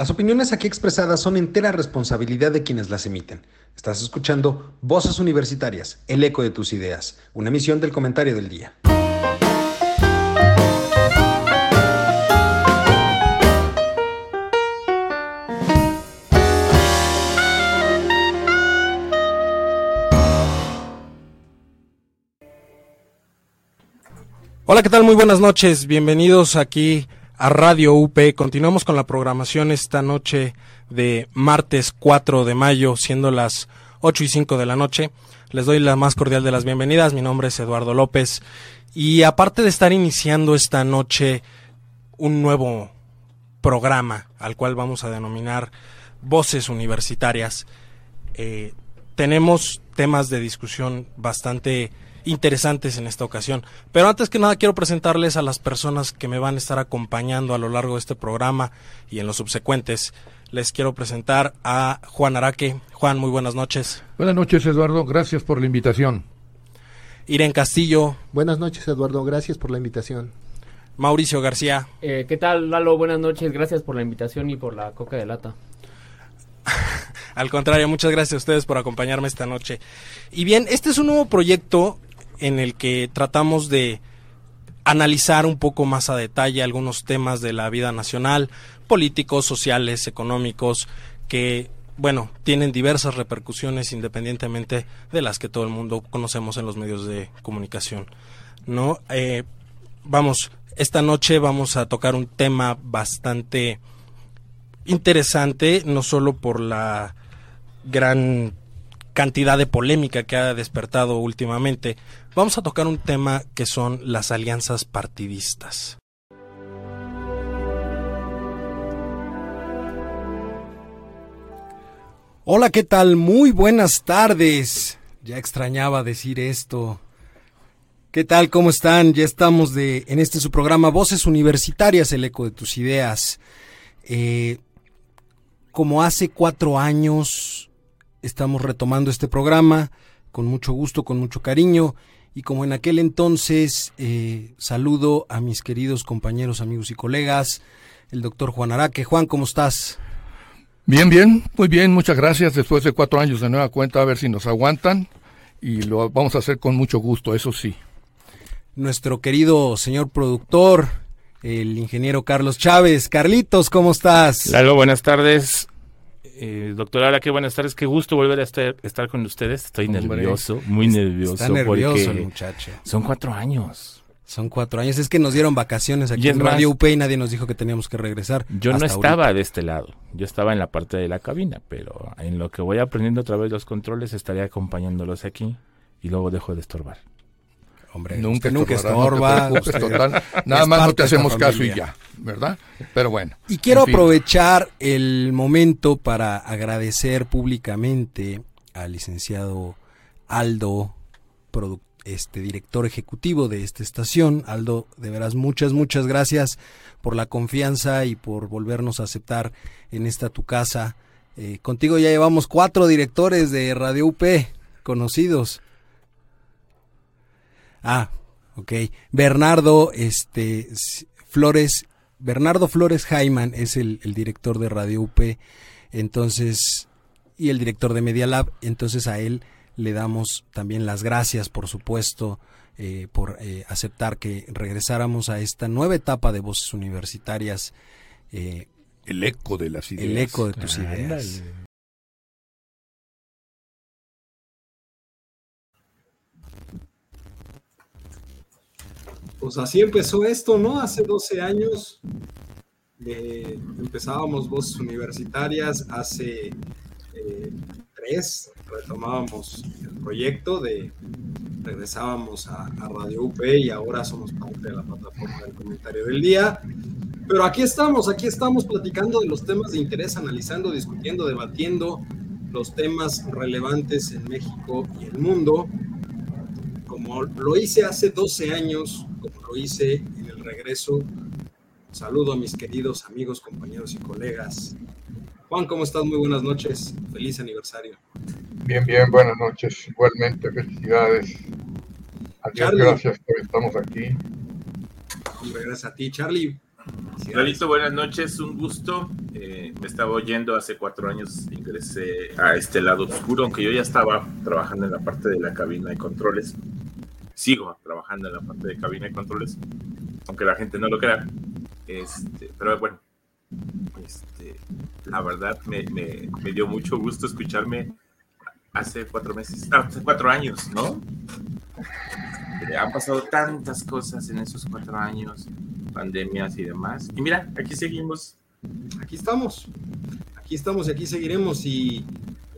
Las opiniones aquí expresadas son entera responsabilidad de quienes las emiten. Estás escuchando Voces Universitarias, el eco de tus ideas, una emisión del comentario del día. Hola, ¿qué tal? Muy buenas noches. Bienvenidos aquí a Radio UP. Continuamos con la programación esta noche de martes 4 de mayo, siendo las 8 y 5 de la noche. Les doy la más cordial de las bienvenidas. Mi nombre es Eduardo López. Y aparte de estar iniciando esta noche un nuevo programa al cual vamos a denominar Voces Universitarias, eh, tenemos temas de discusión bastante interesantes en esta ocasión. Pero antes que nada quiero presentarles a las personas que me van a estar acompañando a lo largo de este programa y en los subsecuentes. Les quiero presentar a Juan Araque. Juan, muy buenas noches. Buenas noches, Eduardo. Gracias por la invitación. Irene Castillo. Buenas noches, Eduardo. Gracias por la invitación. Mauricio García. Eh, ¿Qué tal, Lalo? Buenas noches. Gracias por la invitación y por la coca de lata. Al contrario, muchas gracias a ustedes por acompañarme esta noche. Y bien, este es un nuevo proyecto en el que tratamos de analizar un poco más a detalle algunos temas de la vida nacional, políticos, sociales, económicos, que, bueno, tienen diversas repercusiones independientemente de las que todo el mundo conocemos en los medios de comunicación. ¿No? Eh, vamos, esta noche vamos a tocar un tema bastante interesante, no solo por la gran cantidad de polémica que ha despertado últimamente, vamos a tocar un tema que son las alianzas partidistas. Hola, ¿qué tal? Muy buenas tardes. Ya extrañaba decir esto. ¿Qué tal? ¿Cómo están? Ya estamos de, en este su programa Voces Universitarias, el eco de tus ideas. Eh, como hace cuatro años estamos retomando este programa con mucho gusto, con mucho cariño. Y como en aquel entonces, eh, saludo a mis queridos compañeros, amigos y colegas, el doctor Juan Araque. Juan, ¿cómo estás? Bien, bien, muy bien, muchas gracias. Después de cuatro años de nueva cuenta, a ver si nos aguantan. Y lo vamos a hacer con mucho gusto, eso sí. Nuestro querido señor productor, el ingeniero Carlos Chávez. Carlitos, ¿cómo estás? Lalo, buenas tardes. Eh, doctora, qué buenas tardes, qué gusto volver a estar, estar con ustedes. Estoy nervioso, muy nervioso. Está nervioso el muchacho. Son cuatro años. Son cuatro años. Es que nos dieron vacaciones aquí en Radio UP y nadie nos dijo que teníamos que regresar. Yo no estaba de este lado. Yo estaba en la parte de la cabina, pero en lo que voy aprendiendo a través de los controles estaré acompañándolos aquí y luego dejo de estorbar. Hombre, nunca, nunca estorba. nada más no te hacemos caso y ya, ¿verdad? Pero bueno. Y quiero aprovechar el momento para agradecer públicamente al licenciado Aldo, este director ejecutivo de esta estación. Aldo, de veras, muchas, muchas gracias por la confianza y por volvernos a aceptar en esta tu casa. Eh, contigo ya llevamos cuatro directores de Radio UP conocidos. Ah, ok. Bernardo este, Flores, Bernardo Flores Jaiman es el, director de Radio UP, entonces, y el director de Media Lab, entonces a él le damos también las gracias, por supuesto, eh, por eh, aceptar que regresáramos a esta nueva etapa de voces universitarias. Eh, el eco de las ideas. El eco de tus ideas. Pues así empezó esto, ¿no? Hace 12 años eh, empezábamos voces universitarias, hace eh, tres retomábamos el proyecto de regresábamos a, Radio UP y ahora somos parte de la plataforma del comentario del día. Pero aquí estamos, aquí estamos platicando de los temas de interés, analizando, discutiendo, debatiendo los temas relevantes en México y el mundo. Como lo hice hace 12 años como lo hice en el regreso. Saludo a mis queridos amigos, compañeros y colegas. Juan, ¿cómo estás? Muy buenas noches. Feliz aniversario. Bien, bien, buenas noches. Igualmente, felicidades. Adiós, gracias por estamos aquí. Hombre, gracias a ti, Charlie. Lalito, buenas noches, un gusto. Eh, me estaba oyendo hace cuatro años, ingresé a este lado oscuro, aunque yo ya estaba trabajando en la parte de la cabina de controles. Sigo trabajando en la parte de cabina de controles, aunque la gente no lo crea. Este, pero bueno, este, la verdad me, me, dio mucho gusto escucharme hace cuatro meses, hace cuatro años, ¿no? Han pasado tantas cosas en esos cuatro años, pandemias y demás. Y mira, aquí seguimos. Aquí estamos. Aquí estamos y aquí seguiremos. Y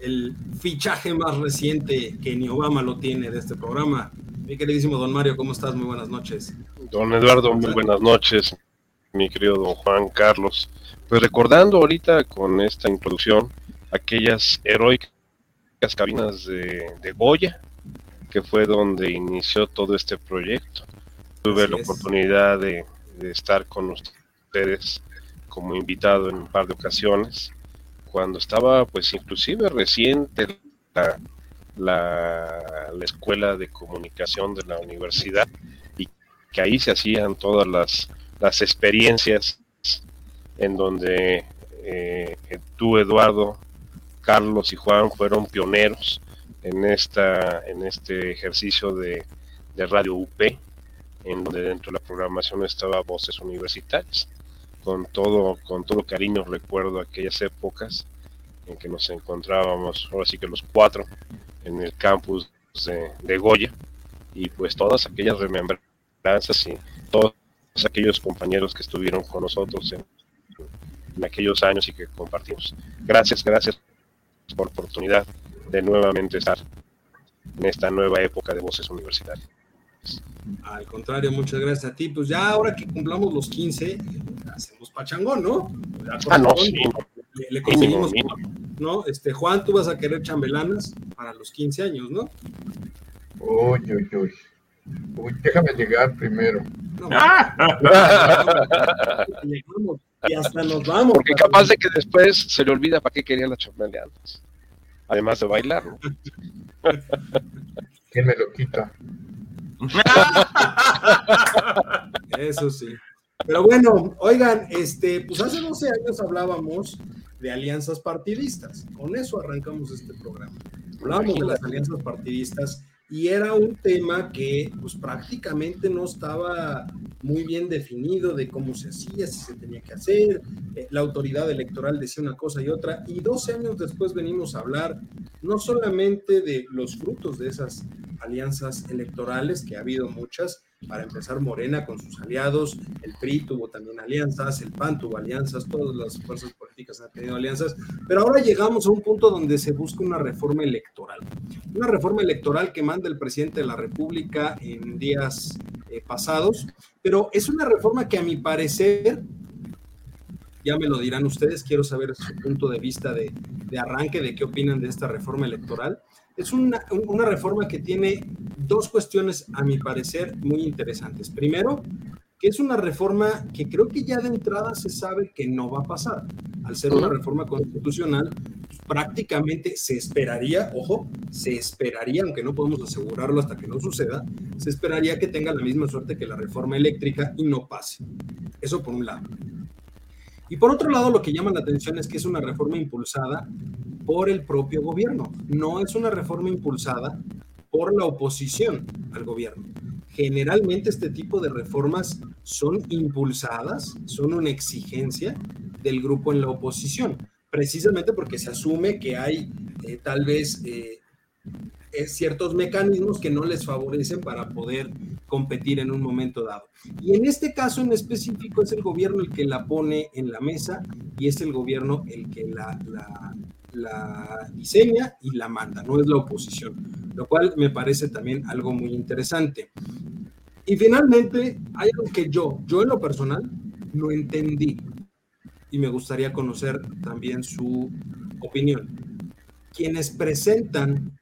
el fichaje más reciente que ni Obama lo tiene de este programa. Mi queridísimo don Mario, ¿cómo estás? Muy buenas noches. Don Eduardo, muy buenas noches. Mi querido don Juan Carlos. Pues recordando ahorita con esta introducción aquellas heroicas cabinas de, de Goya, que fue donde inició todo este proyecto. Tuve la oportunidad de, estar con ustedes como invitado en un par de ocasiones, cuando estaba pues inclusive reciente la, la, escuela de comunicación de la universidad y que ahí se hacían todas las, las experiencias en donde eh, tú, Eduardo, Carlos y Juan fueron pioneros en, esta, en este ejercicio de, Radio UP, en donde dentro de la programación estaba Voces Universitarias. Con todo, con todo cariño recuerdo aquellas épocas en que nos encontrábamos, ahora sí que los cuatro, en el campus de, Goya, y pues todas aquellas remembranzas y todos aquellos compañeros que estuvieron con nosotros en, en aquellos años y que compartimos. Gracias, gracias por la oportunidad de nuevamente estar en esta nueva época de voces universitarias. Al contrario, muchas gracias a ti. Pues ya ahora que cumplamos los 15, hacemos pachangón, ¿no? Ah, no, sí. Le, conseguimos, ¿no? Este, Juan, tú vas a querer chambelanas para los 15 años, ¿no? Uy, uy, uy. Uy, déjame llegar primero. y hasta nos vamos. Porque capaz de que después se le olvida para qué quería la chambelanas además de bailar. ¿Quién me lo quita? Eso sí. Pero bueno, oigan, este, pues hace 12 años hablábamos de alianzas partidistas. Con eso arrancamos este programa. Hablábamos de las alianzas partidistas y era un tema que pues prácticamente no estaba muy bien definido de cómo se hacía, si se tenía que hacer, eh, la autoridad electoral decía una cosa y otra, y 12 años después venimos a hablar no solamente de los frutos de esas alianzas electorales, que ha habido muchas, para empezar Morena con sus aliados, el PRI tuvo también alianzas, el PAN tuvo alianzas, todas las fuerzas políticas han tenido alianzas, pero ahora llegamos a un punto donde se busca una reforma electoral. Una reforma electoral que manda el presidente de la República en días eh, pasados, pero es una reforma que a mi parecer, ya me lo dirán ustedes, quiero saber su punto de vista de, de arranque, de qué opinan de esta reforma electoral es una, una, reforma que tiene dos cuestiones, a mi parecer, muy interesantes. Primero, que es una reforma que creo que ya de entrada se sabe que no va a pasar. Al ser una reforma constitucional, pues, prácticamente se esperaría, ojo, se esperaría, aunque no podemos asegurarlo hasta que no suceda, se esperaría que tenga la misma suerte que la reforma eléctrica y no pase. Eso por un lado. Y por otro lado, lo que llama la atención es que es una reforma impulsada por el propio gobierno, no es una reforma impulsada por la oposición al gobierno. Generalmente este tipo de reformas son impulsadas, son una exigencia del grupo en la oposición, precisamente porque se asume que hay eh, tal vez eh, ciertos mecanismos que no les favorecen para poder competir en un momento dado. Y en este caso en específico es el gobierno el que la pone en la mesa y es el gobierno el que la, la, diseña y la manda, no es la oposición, lo cual me parece también algo muy interesante. Y finalmente, hay algo que yo, yo en lo personal, no entendí y me gustaría conocer también su opinión. Quienes presentan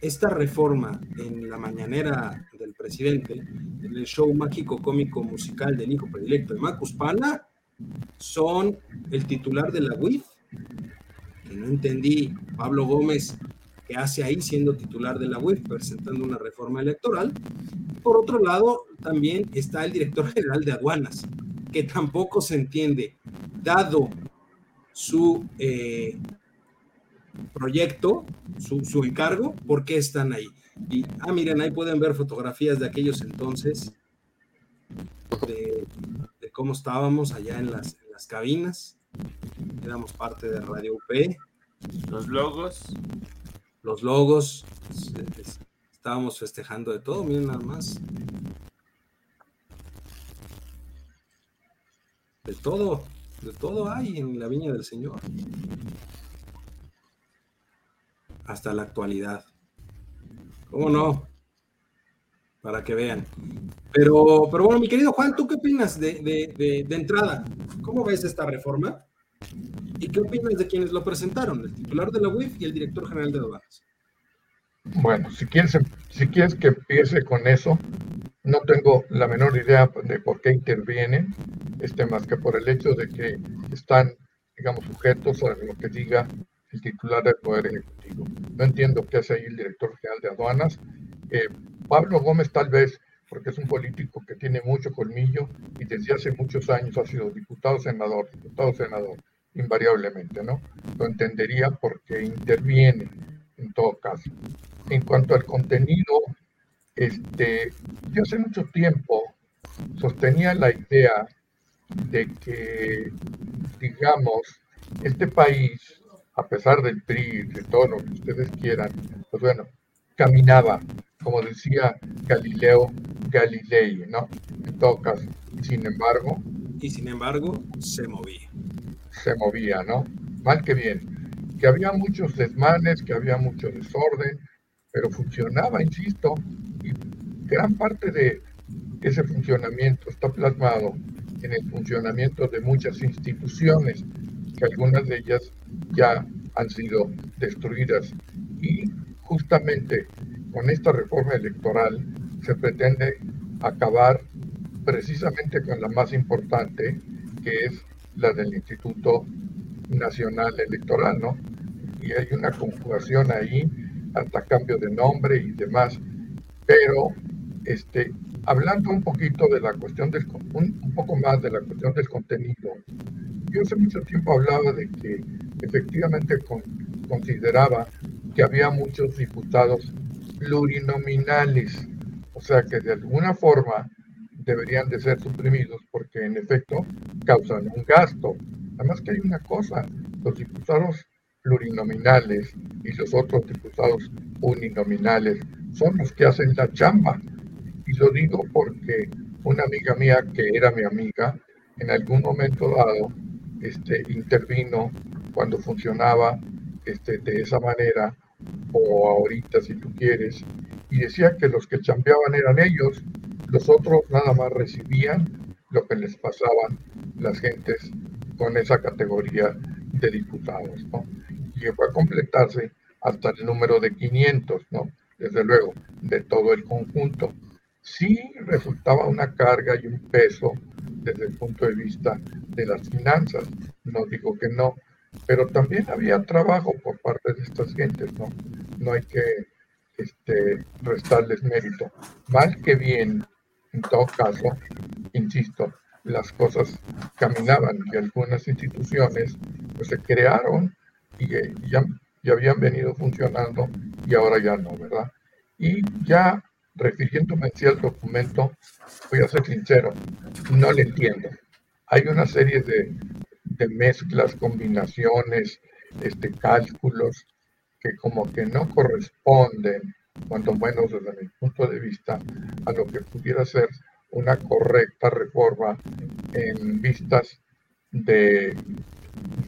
esta reforma en la mañanera del presidente, en el show mágico cómico musical del hijo predilecto de Marcus Pana, son el titular de la UIF, que no entendí, Pablo Gómez, que hace ahí siendo titular de la UIF, presentando una reforma electoral. Por otro lado, también está el director general de aduanas, que tampoco se entiende, dado su eh, proyecto, su, su, encargo, por qué están ahí. Y, ah, miren, ahí pueden ver fotografías de aquellos entonces, de, de cómo estábamos allá en las, en las cabinas. Éramos parte de Radio UP. Los logos. Los logos. Estábamos festejando de todo, miren nada más. De todo, de todo hay en la viña del Señor. Hasta la actualidad. ¿Cómo no? Para que vean. Pero, pero bueno, mi querido Juan, ¿tú qué opinas de, de, de, entrada? ¿Cómo ves esta reforma? ¿Y qué opinas de quienes lo presentaron? El titular de la UIF y el director general de aduanas. Bueno, si quieres, si quieres que empiece con eso, no tengo la menor idea de por qué intervienen, este, más que por el hecho de que están, digamos, sujetos a lo que diga titular del Poder Ejecutivo. No entiendo qué hace ahí el director general de aduanas. Eh, Pablo Gómez tal vez, porque es un político que tiene mucho colmillo y desde hace muchos años ha sido diputado, senador, diputado, senador, invariablemente, ¿no? Lo entendería porque interviene en todo caso. En cuanto al contenido, este, yo hace mucho tiempo sostenía la idea de que, digamos, este país, a pesar del PRI, de todo lo que ustedes quieran, pues bueno, caminaba, como decía Galileo Galilei, ¿no? En todo caso. Sin embargo. Y sin embargo, se movía. Se movía, ¿no? Mal que bien. Que había muchos desmanes, que había mucho desorden, pero funcionaba, insisto, y gran parte de ese funcionamiento está plasmado en el funcionamiento de muchas instituciones, que algunas de ellas ya han sido destruidas. Y justamente con esta reforma electoral se pretende acabar precisamente con la más importante, que es la del Instituto Nacional Electoral, ¿no? Y hay una conjugación ahí, hasta cambio de nombre y demás, pero este, hablando un poquito de la cuestión del, un, un, poco más de la cuestión del contenido, yo hace mucho tiempo hablaba de que efectivamente con, consideraba que había muchos diputados plurinominales, o sea que de alguna forma deberían de ser suprimidos porque en efecto causan un gasto. Además que hay una cosa, los diputados plurinominales y los otros diputados uninominales son los que hacen la chamba. Y lo digo porque una amiga mía que era mi amiga, en algún momento dado, este, intervino cuando funcionaba este, de esa manera, o ahorita si tú quieres, y decía que los que chambeaban eran ellos, los otros nada más recibían lo que les pasaban las gentes con esa categoría de diputados. Y llegó a completarse hasta el número de 500, ¿no? Desde luego, de todo el conjunto. Sí resultaba una carga y un peso desde el punto de vista de las finanzas, no digo que no, pero también había trabajo por parte de estas gentes, ¿no? No hay que este, restarles mérito. Mal que bien, en todo caso, insisto, las cosas caminaban y algunas instituciones pues, se crearon y ya, ya habían venido funcionando y ahora ya no, ¿verdad? Y ya refiriéndome hacia el documento, voy a ser sincero, no le entiendo. Hay una serie de, de mezclas, combinaciones, este, cálculos que como que no corresponden, cuanto menos desde mi punto de vista, a lo que pudiera ser una correcta reforma en vistas de,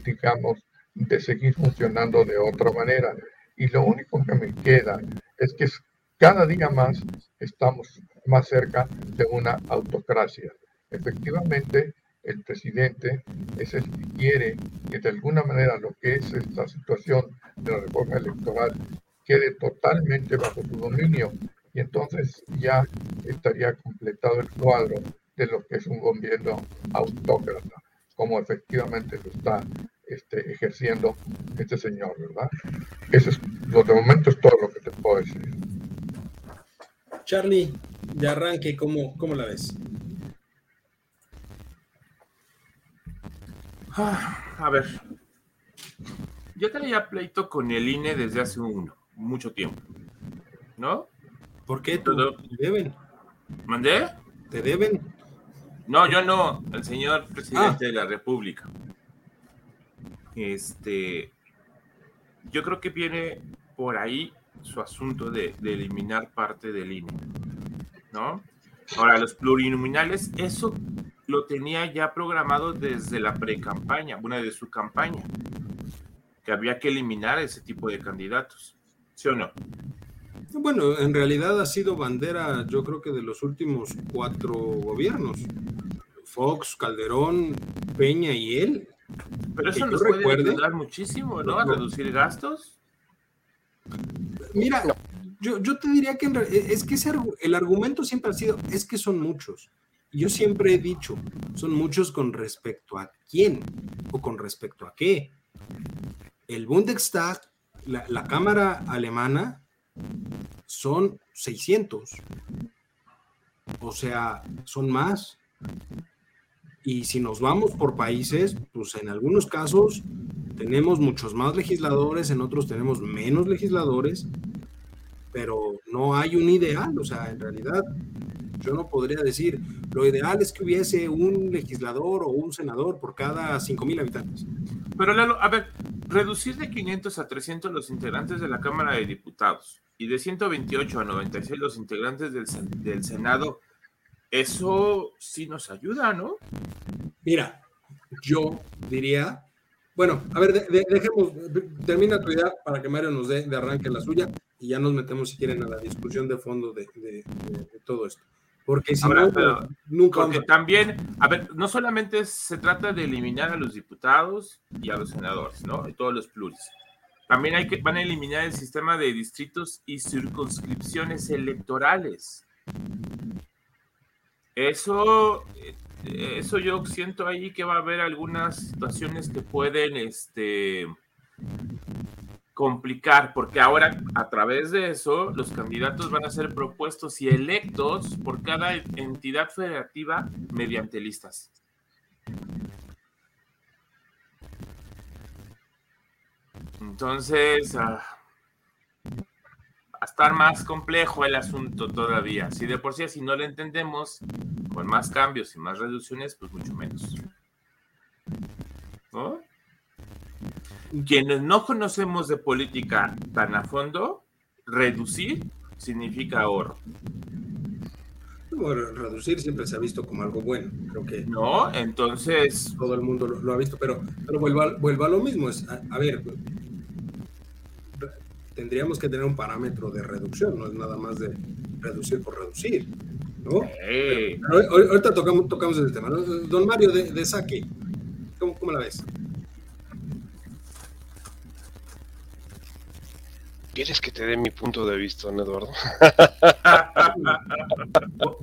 digamos, de seguir funcionando de otra manera. Y lo único que me queda es que cada día más estamos más cerca de una autocracia. Efectivamente, el presidente es el que quiere que de alguna manera lo que es esta situación de la reforma electoral quede totalmente bajo su dominio y entonces ya estaría completado el cuadro de lo que es un gobierno autócrata, como efectivamente lo está este, ejerciendo este señor, ¿verdad? Eso es, lo de momento es todo lo que te puedo decir. Charlie, de arranque, ¿cómo, cómo la ves? Ah, a ver, Yo tenía pleito con el INE desde hace un, mucho tiempo, ¿no? ¿Por qué? Te deben. ¿Mandé? ¿Te deben? No, yo no, el señor presidente ah. de la República. Este, yo creo que viene por ahí su asunto de, de eliminar parte del INE, ¿no? Ahora, los plurinominales, eso lo tenía ya programado desde la pre-campaña, una de su campaña, que había que eliminar ese tipo de candidatos, ¿sí o no? Bueno, en realidad ha sido bandera, yo creo que de los últimos cuatro gobiernos. Fox, Calderón, Peña y él. Pero eso nos puede ayudar muchísimo, ¿no? A reducir gastos. Mira, yo, yo te diría que es que el argumento siempre ha sido, es que son muchos. Yo siempre he dicho, son muchos con respecto a quién o con respecto a qué. El Bundestag, la, la Cámara Alemana, son 600. O sea, son más. Y si nos vamos por países, pues en algunos casos tenemos muchos más legisladores, en otros tenemos menos legisladores, pero no hay un ideal. O sea, en realidad yo no podría decir, lo ideal es que hubiese un legislador o un senador por cada 5.000 habitantes. Pero Lalo, a ver, reducir de 500 a 300 los integrantes de la Cámara de Diputados y de 128 a 96 los integrantes del, del Senado, eso sí nos ayuda, ¿no? Mira, yo diría, bueno, a ver, dejemos, termina tu idea para que Mario nos dé de arranque la suya y ya nos metemos, si quieren, a la discusión de fondo de, de todo esto. Porque si no, nunca. Porque también, a ver, no solamente se trata de eliminar a los diputados y a los senadores, ¿no? Y todos los pluris. También hay que, van a eliminar el sistema de distritos y circunscripciones electorales. Eso, eh, eso yo siento ahí que va a haber algunas situaciones que pueden, este, complicar, porque ahora a través de eso los candidatos van a ser propuestos y electos por cada entidad federativa mediante listas. Entonces, ah, a estar más complejo el asunto todavía. Si de por sí así no lo entendemos, con más cambios y más reducciones, pues mucho menos. ¿No? quienes no conocemos de política tan a fondo, reducir significa ahorro. Bueno, reducir siempre se ha visto como algo bueno, creo que. No, entonces. Todo el mundo lo, ha visto, pero, pero vuelva, a lo mismo. Es, a, ver, tendríamos que tener un parámetro de reducción, no es nada más de reducir por reducir. ¿No? ahorita tocamos, tocamos el tema. Don Mario de, de Saque, ¿cómo la ves? ¿Quieres que te dé mi punto de vista, Eduardo?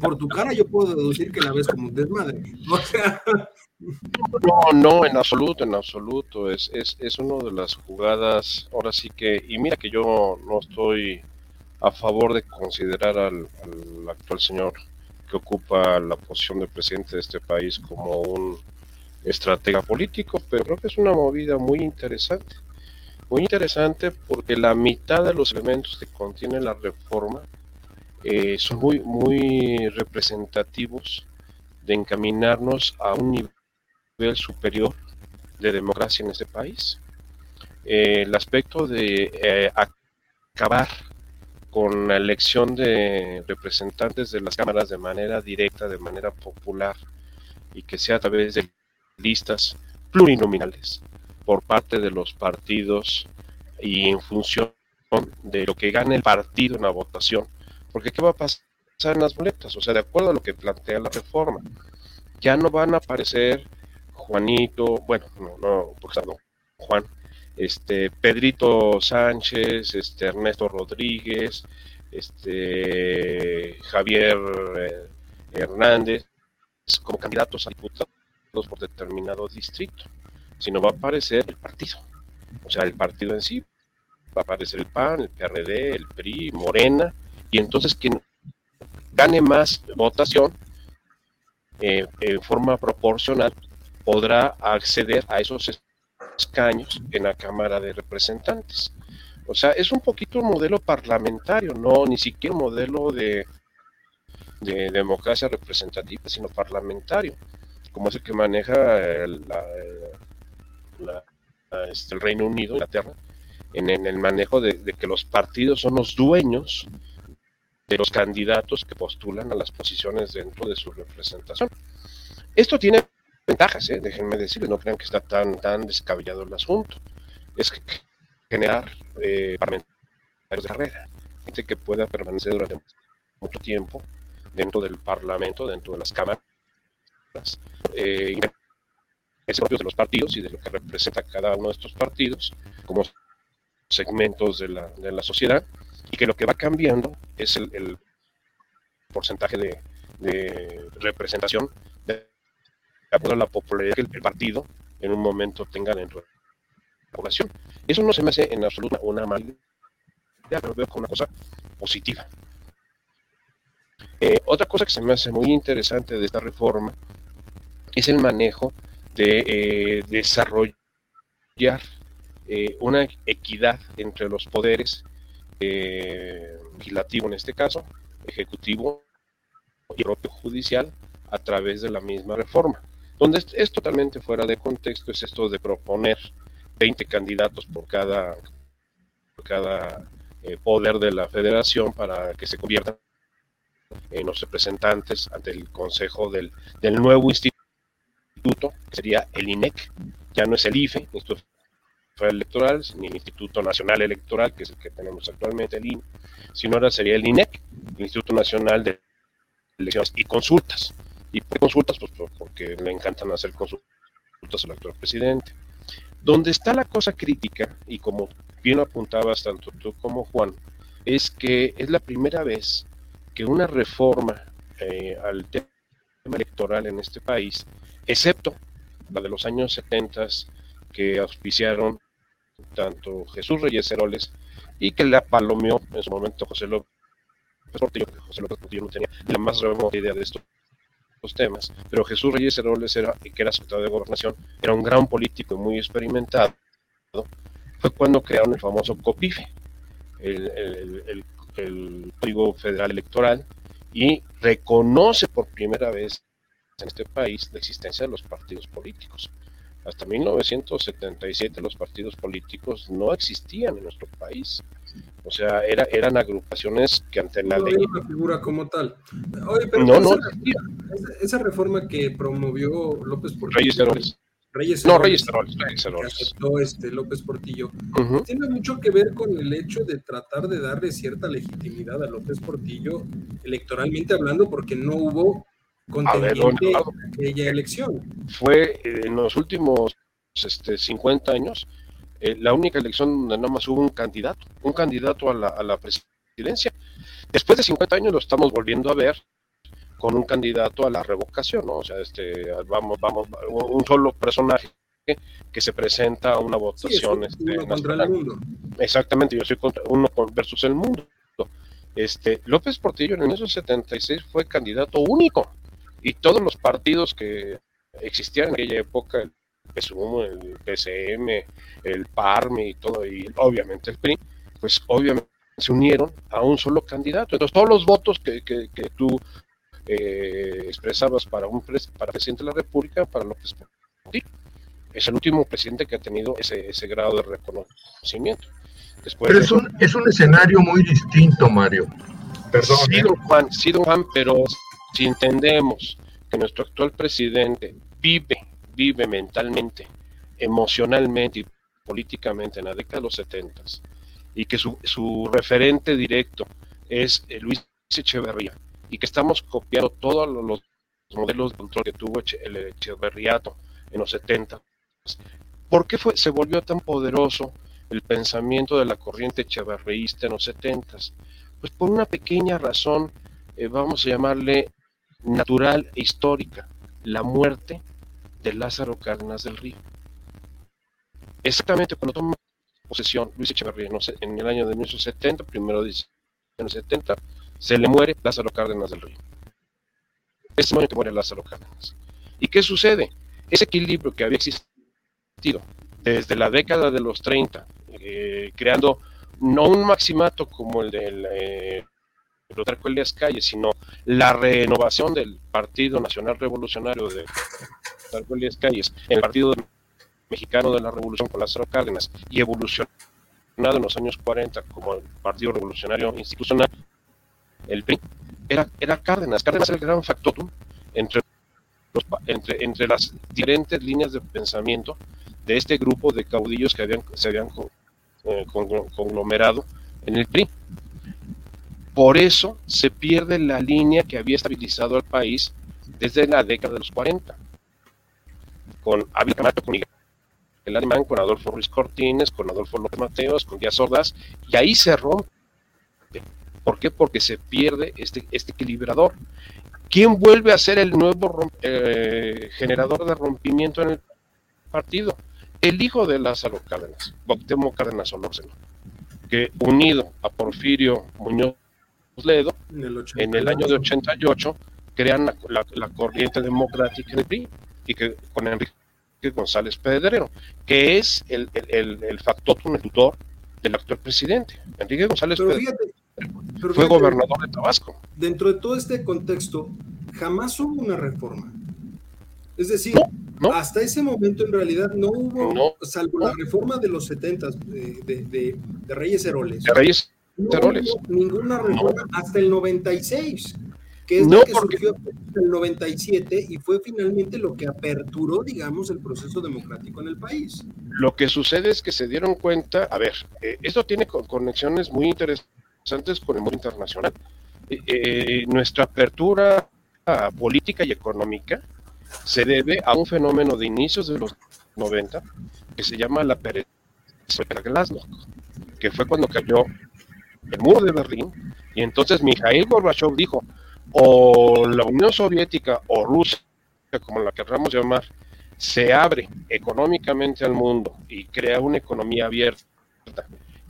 por, tu cara yo puedo deducir que la ves como un desmadre. No, no, en absoluto, en absoluto. Es, es, es una de las jugadas, ahora sí que, y mira que yo no estoy a favor de considerar al, al actual señor que ocupa la posición de presidente de este país como un estratega político, pero creo que es una movida muy interesante muy interesante porque la mitad de los elementos que contiene la reforma eh, son muy, muy representativos de encaminarnos a un nivel superior de democracia en ese país. Eh, el aspecto de eh, acabar con la elección de representantes de las cámaras de manera directa, de manera popular, y que sea a través de listas plurinominales, por parte de los partidos y en función de lo que gane el partido en la votación. Porque ¿qué va a pasar en las boletas? O sea, de acuerdo a lo que plantea la reforma, ya no van a aparecer Juanito, bueno, no, no, porque no, Juan, este, Pedrito Sánchez, este, Ernesto Rodríguez, este, Javier eh, Hernández, como candidatos a diputados por determinado distrito sino va a aparecer el partido. O sea, el partido en sí. Va a aparecer el PAN, el PRD, el PRI, Morena, y entonces quien gane más votación eh, en forma proporcional podrá acceder a esos escaños en la Cámara de Representantes. O sea, es un poquito un modelo parlamentario, no ni siquiera un modelo de, de democracia representativa, sino parlamentario, como es el que maneja el, este, el Reino Unido, Inglaterra, en, el manejo de, que los partidos son los dueños de los candidatos que postulan a las posiciones dentro de su representación. Esto tiene ventajas, ¿eh? déjenme decirles, no crean que está tan, tan descabellado el asunto. Es que generar eh, parlamentarios de carrera, gente que pueda permanecer durante mucho tiempo dentro del Parlamento, dentro de las cámaras, eh, propios de los partidos y de lo que representa cada uno de estos partidos como segmentos de la, de la sociedad, y que lo que va cambiando es el, el porcentaje de, representación de la popularidad que el partido en un momento tenga dentro de población. Eso no se me hace en absoluto una mala idea, pero veo como una cosa positiva. Eh, otra cosa que se me hace muy interesante de esta reforma es el manejo de eh, desarrollar eh, una equidad entre los poderes, legislativo en este caso, ejecutivo y propio judicial, a través de la misma reforma. Donde es, totalmente fuera de contexto es esto de proponer 20 candidatos por cada, por cada eh, poder de la federación para que se conviertan en los representantes ante el consejo del, del nuevo instituto, que sería el INEC, ya no es el IFE, Instituto Electoral, ni el Instituto Nacional Electoral, que es el que tenemos actualmente, el INE, sino ahora sería el INEC, el Instituto Nacional de Elecciones y Consultas. ¿Y consultas? Pues porque le encantan hacer consultas al actual presidente. Donde está la cosa crítica, y como bien apuntabas tanto tú como Juan, es que es la primera vez que una reforma eh, al tema electoral en este país, excepto la de los años 70 que auspiciaron tanto Jesús Reyes Heroles y que la palomeó en su momento José López Portillo, José López Portillo no tenía la más remota idea de temas, pero Jesús Reyes Heroles era, que era secretario de Gobernación, era un gran político y muy experimentado, fue cuando crearon el famoso COPIFE, el Código Federal Electoral, y reconoce por primera vez en este país la existencia de los partidos políticos. Hasta 1977 los partidos políticos no existían en nuestro país. O sea, era, eran agrupaciones que ante la no ley... una figura como tal. Oye, pero No, esa, no. esa, esa reforma que promovió López Portillo. Reyes Heroles. Reyes No, Heroles, Reyes Heroles, Reyes que Heroles. aceptó este López Portillo, tiene mucho que ver con el hecho de tratar de darle cierta legitimidad a López Portillo electoralmente hablando, porque no hubo contendiente ¿dónde? en aquella elección. Fue eh, en los últimos este, 50 años eh, la única elección donde nada más hubo un candidato, un candidato a la, a la presidencia. Después de 50 años lo estamos volviendo a ver con un candidato a la revocación, ¿no? O sea, este, vamos, vamos, un solo personaje que se presenta a una votación este, uno contra el mundo. Exactamente, yo soy contra uno versus el mundo. Este, López Portillo en esos 76 fue candidato único y todos los partidos que existían en aquella época, el PSUM, el PCM, el PARME y todo, y obviamente el PRI, pues obviamente se unieron a un solo candidato. Entonces todos los votos que, que, que tú eh, expresabas para un pres- para presidente de la República, para López Portillo. Es el último presidente que ha tenido ese, ese grado de reconocimiento. Después Pero es un, es un escenario muy distinto, Mario. Perdón. Sí, ¿eh? don Juan, sí, don Juan, pero si entendemos que nuestro actual presidente vive, vive mentalmente, emocionalmente y políticamente en la década de los 70 y que su, su referente directo es eh, Luis Echeverría y que estamos copiando todos los, los modelos de control que tuvo el Echeverriato en los 70 ¿Por qué fue, se volvió tan poderoso el pensamiento de la corriente echeverreísta en los 70 Pues por una pequeña razón, eh, vamos a llamarle natural e histórica, la muerte de Lázaro Cárdenas del Río. Exactamente cuando toma posesión Luis Echeverría en el año de 1970, primero de diciembre 70, se le muere Lázaro Cárdenas del Río. Ese año que muere Lázaro Cárdenas. ¿Y qué sucede? Ese equilibrio que había existido desde la década de los 30, eh, creando no un maximato como el del eh, Plutarco Elias Calles, sino la renovación del Partido Nacional Revolucionario de Plutarco Elias Calles, el Partido Mexicano de la Revolución con Lázaro Cárdenas, y evolucionado en los años 40 como el Partido Revolucionario Institucional, el PRI, era, era Cárdenas. Cárdenas era el gran factotum entre, entre, entre las diferentes líneas de pensamiento de este grupo de caudillos que habían, se habían eh, conglomerado en el PRI. Por eso se pierde la línea que había estabilizado al país desde la década de los 40, con Ávila Camacho, con Miguel Alemán, con Adolfo Ruiz Cortines, con Adolfo López Mateos, con Díaz Ordaz, y ahí se rompe. ¿Por qué? Porque se pierde este, este equilibrador. ¿Quién vuelve a ser el nuevo eh, generador de rompimiento en el partido? El hijo de Lázaro Cárdenas, Cuauhtémoc Cárdenas Olórzano, que unido a Porfirio Muñoz Ledo, en el, año de 88 crean la, corriente democrática de PRI y que con Enrique González Pedrero, que es el, el, el, factor tutor del actual presidente. Enrique González Pedrero fue gobernador de Tabasco. Dentro de todo este contexto, jamás hubo una reforma. Es decir, hasta ese momento en realidad no hubo, salvo la reforma de los 70 de, de, de, Reyes Heroles. De Reyes no hubo ninguna reforma hasta el 96, que es lo que surgió en el 97 y fue finalmente lo que aperturó, digamos, el proceso democrático en el país. Lo que sucede es que se dieron cuenta, a ver, eh, esto tiene conexiones muy interesantes con el mundo internacional. Eh, eh, nuestra apertura política y económica se debe a un fenómeno de inicios de los 90 que se llama la perestroika Glasnost, que fue cuando cayó el muro de Berlín, y entonces Mikhail Gorbachev dijo, o la Unión Soviética o Rusia, como la querramos llamar, se abre económicamente al mundo y crea una economía abierta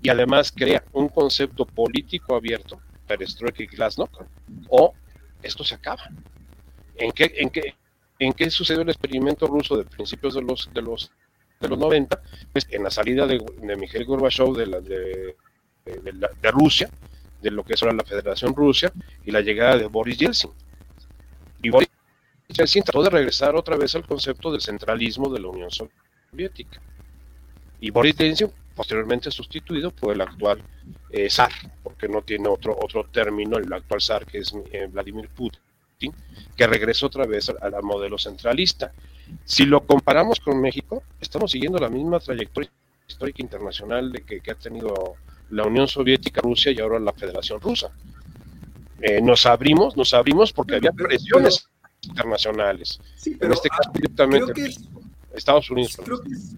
y además crea un concepto político abierto, perestroika y glasnost, o esto se acaba. ¿En qué, en qué, en qué sucedió el experimento ruso de principios de los, de los, de los 90? Pues en la salida de, de Mikhail Gorbachev de la, de, de, Rusia, de lo que es ahora la Federación Rusia, y la llegada de Boris Yeltsin. Y Boris Yeltsin trató de regresar otra vez al concepto del centralismo de la Unión Soviética. Y Boris Yeltsin, posteriormente sustituido por el actual eh, zar, porque no tiene otro, otro término, el actual zar que es eh, Vladimir Putin, que regresó otra vez al, modelo centralista. Si lo comparamos con México, estamos siguiendo la misma trayectoria histórica internacional de que ha tenido la Unión Soviética, Rusia y ahora la Federación Rusa. Eh, nos abrimos, nos abrimos porque había presiones internacionales. en este caso, ah, directamente Estados Unidos. Creo que es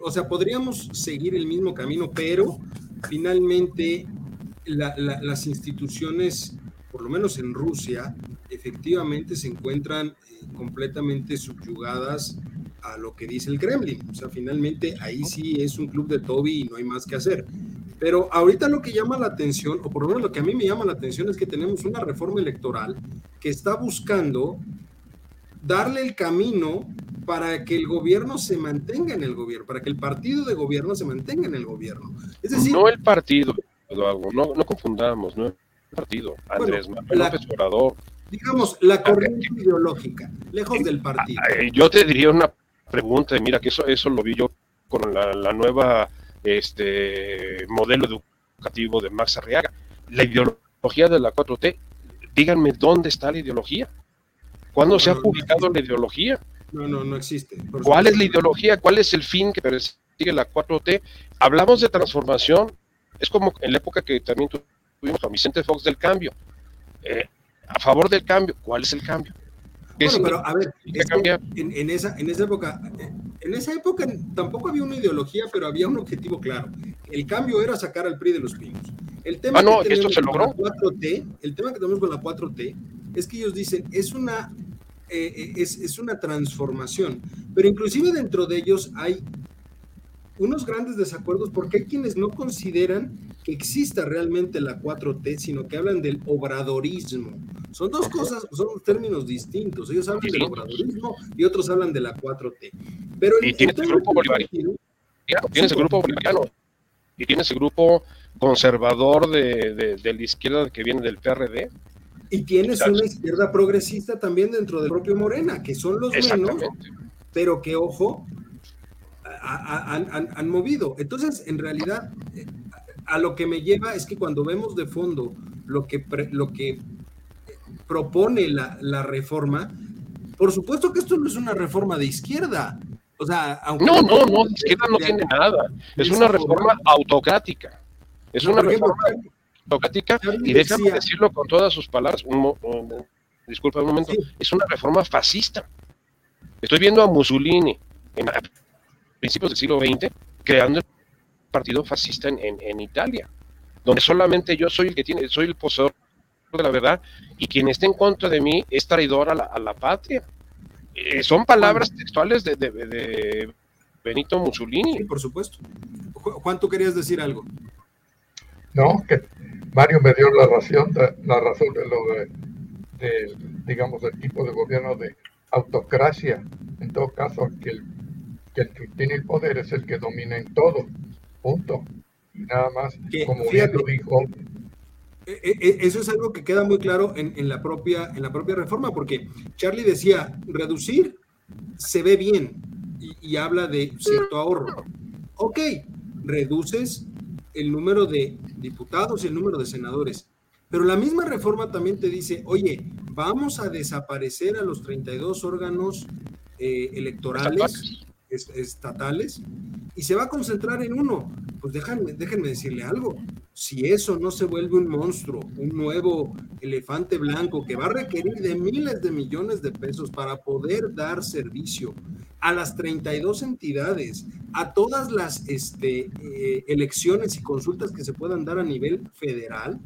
o sea, podríamos seguir el mismo camino, pero finalmente las instituciones, por lo menos en Rusia, efectivamente se encuentran eh, completamente subyugadas a lo que dice el Kremlin. O sea, finalmente ahí sí es un club de Toby y no hay más que hacer. Pero ahorita lo que llama la atención, o por lo menos lo que a mí me llama la atención, es que tenemos una reforma electoral que está buscando darle el camino para que el gobierno se mantenga en el gobierno, para que el partido de gobierno se mantenga en el gobierno. Es decir, no el partido, no, no confundamos, no el partido. Andrés Manuel López Obrador. Digamos, la corriente ideológica, lejos del partido. Yo te diría una pregunta, mira que eso, eso lo vi yo con la nueva este modelo educativo de Max Arriaga. La ideología de la 4T, díganme dónde está la ideología. ¿Cuándo se ha publicado la ideología? No, no, no existe. ¿Cuál es la ideología? ¿Cuál es el fin que persigue la 4T? Hablamos de transformación. Es como en la época que también tuvimos a Vicente Fox del cambio. Eh, a favor del cambio. ¿Cuál es el cambio? Bueno, pero a ver, en, esa, en esa época, en esa época tampoco había una ideología, pero había un objetivo claro. El cambio era sacar al PRI de los pinos. El tema ah, no, que esto se logró. 4T, el tema que tenemos con la 4T es que ellos dicen es una eh, eh, es, es, una transformación, pero inclusive dentro de ellos hay unos grandes desacuerdos porque hay quienes no consideran que exista realmente la 4T, sino que hablan del obradorismo. Son dos cosas, son términos distintos. Ellos hablan del obradorismo y otros hablan de la 4T. Pero y el grupo tienes el grupo bolivariano y tienes el grupo conservador de, de, la izquierda que viene del PRD. Y tienes una izquierda progresista también dentro del propio Morena, que son los menos, pero que, ojo, han, movido. Entonces, en realidad, a lo que me lleva es que cuando vemos de fondo lo que, lo que propone la, la reforma, por supuesto que esto no es una reforma de izquierda. O sea, aunque no, no, no, izquierda no tiene nada. Es una reforma autocrática. Es una reforma autocrática y déjame decirlo con todas sus palabras. disculpa un momento. Es una reforma fascista. Estoy viendo a Mussolini en principios del siglo XX creando el partido fascista en, en, Italia, donde solamente yo soy el que tiene, soy el poseedor de la verdad y quien esté en contra de mí es traidor a la, a la patria. Eh, son palabras textuales de, de, Benito Mussolini. Sí, por supuesto. Juan, ¿tú querías decir algo? No, que Mario me dio la razón, la razón de lo de, digamos, el tipo de gobierno de autocracia. En todo caso, que el, que el que tiene el poder es el que domina en todo. Punto. Y nada más, como bien lo dijo e, e, e, eso es algo que queda muy claro en, la propia, en la propia reforma, porque Charlie decía, reducir se ve bien y, habla de cierto ahorro. Ok, reduces el número de diputados y el número de senadores, pero la misma reforma también te dice, oye, vamos a desaparecer a los 32 órganos eh, electorales estatales y se va a concentrar en uno. Pues déjenme, déjenme decirle algo. Si eso no se vuelve un monstruo, un nuevo elefante blanco que va a requerir de miles de millones de pesos para poder dar servicio a las 32 entidades, a todas las este, eh, elecciones y consultas que se puedan dar a nivel federal,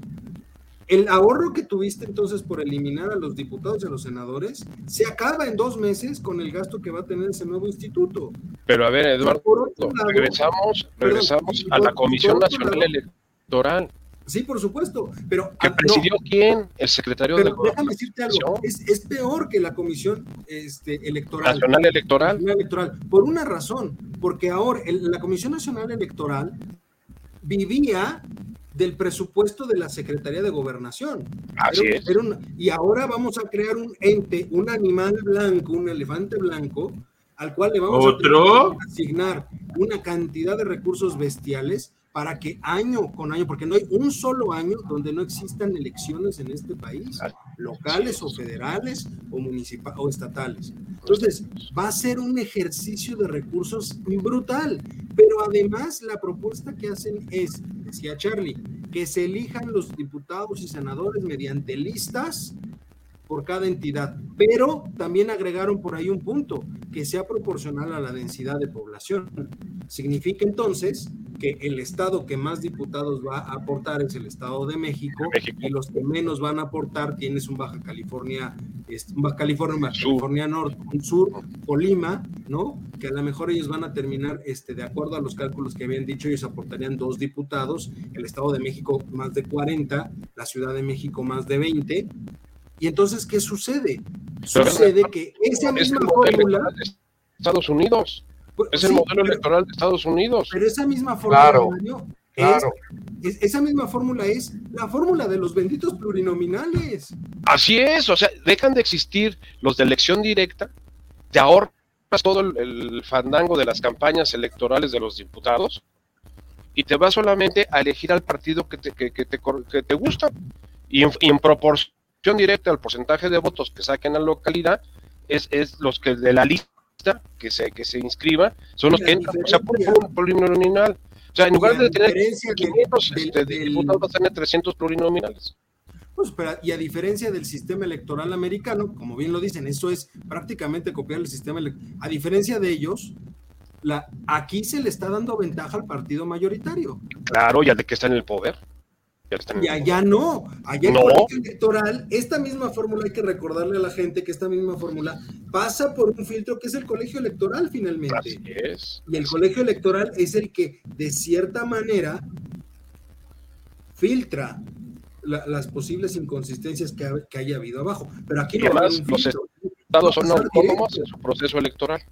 el ahorro que tuviste entonces por eliminar a los diputados y a los senadores se acaba en dos meses con el gasto que va a tener ese nuevo instituto. Pero a ver, Eduardo, regresamos, regresamos a la Comisión Nacional Electoral. Sí, por supuesto, pero... ¿Que ah, presidió quién? El secretario pero de déjame decirte algo, es, es, peor que la Comisión este, Electoral. Nacional Electoral. Nacional Electoral, por una razón, porque ahora la Comisión Nacional Electoral vivía del presupuesto de la Secretaría de Gobernación. Así es. y ahora vamos a crear un ente, un animal blanco, un elefante blanco, al cual le vamos a asignar una cantidad de recursos bestiales para que año con año, porque no hay un solo año donde no existan elecciones en este país, locales o federales o municipales o estatales. Entonces, va a ser un ejercicio de recursos brutal, pero además la propuesta que hacen es, decía Charlie, que se elijan los diputados y senadores mediante listas por cada entidad, pero también agregaron por ahí un punto, que sea proporcional a la densidad de población. Significa entonces que el estado que más diputados va a aportar es el Estado de México, y los que menos van a aportar tienes un Baja California, un Baja California, California Norte, un Sur, Colima, ¿no? Que a lo mejor ellos van a terminar, este, de acuerdo a los cálculos que habían dicho, ellos aportarían dos diputados, el Estado de México más de 40, la Ciudad de México más de 20, y entonces, ¿qué sucede? sucede que esa misma fórmula... Estados Unidos. Pues, es el modelo electoral de Estados Unidos. Pero esa misma fórmula, Es, esa misma fórmula es la fórmula de los benditos plurinominales. Así es, o sea, dejan de existir los de elección directa, te ahorras todo el, fandango de las campañas electorales de los diputados y te vas solamente a elegir al partido que te, que, te, que te gusta y en, y en proporción directa al porcentaje de votos que saquen a la localidad es, es los que de la lista que se, que se inscriba son los que entran, o sea, por plurinominal. O sea, en lugar de tener 500 este, diputados, va a tener 300 plurinominales. Pues, pero, y a diferencia del sistema electoral americano, como bien lo dicen, eso es prácticamente copiar el sistema electoral. A diferencia de ellos, la, aquí se le está dando ventaja al partido mayoritario. Claro, ya de que está en el poder. Y allá no, allá en el colegio electoral, esta misma fórmula hay que recordarle a la gente que esta misma fórmula pasa por un filtro que es el colegio electoral finalmente. Y el colegio electoral es el que de cierta manera filtra las posibles inconsistencias que, que, haya habido abajo. Pero aquí no los estados son autónomos en su proceso electoral.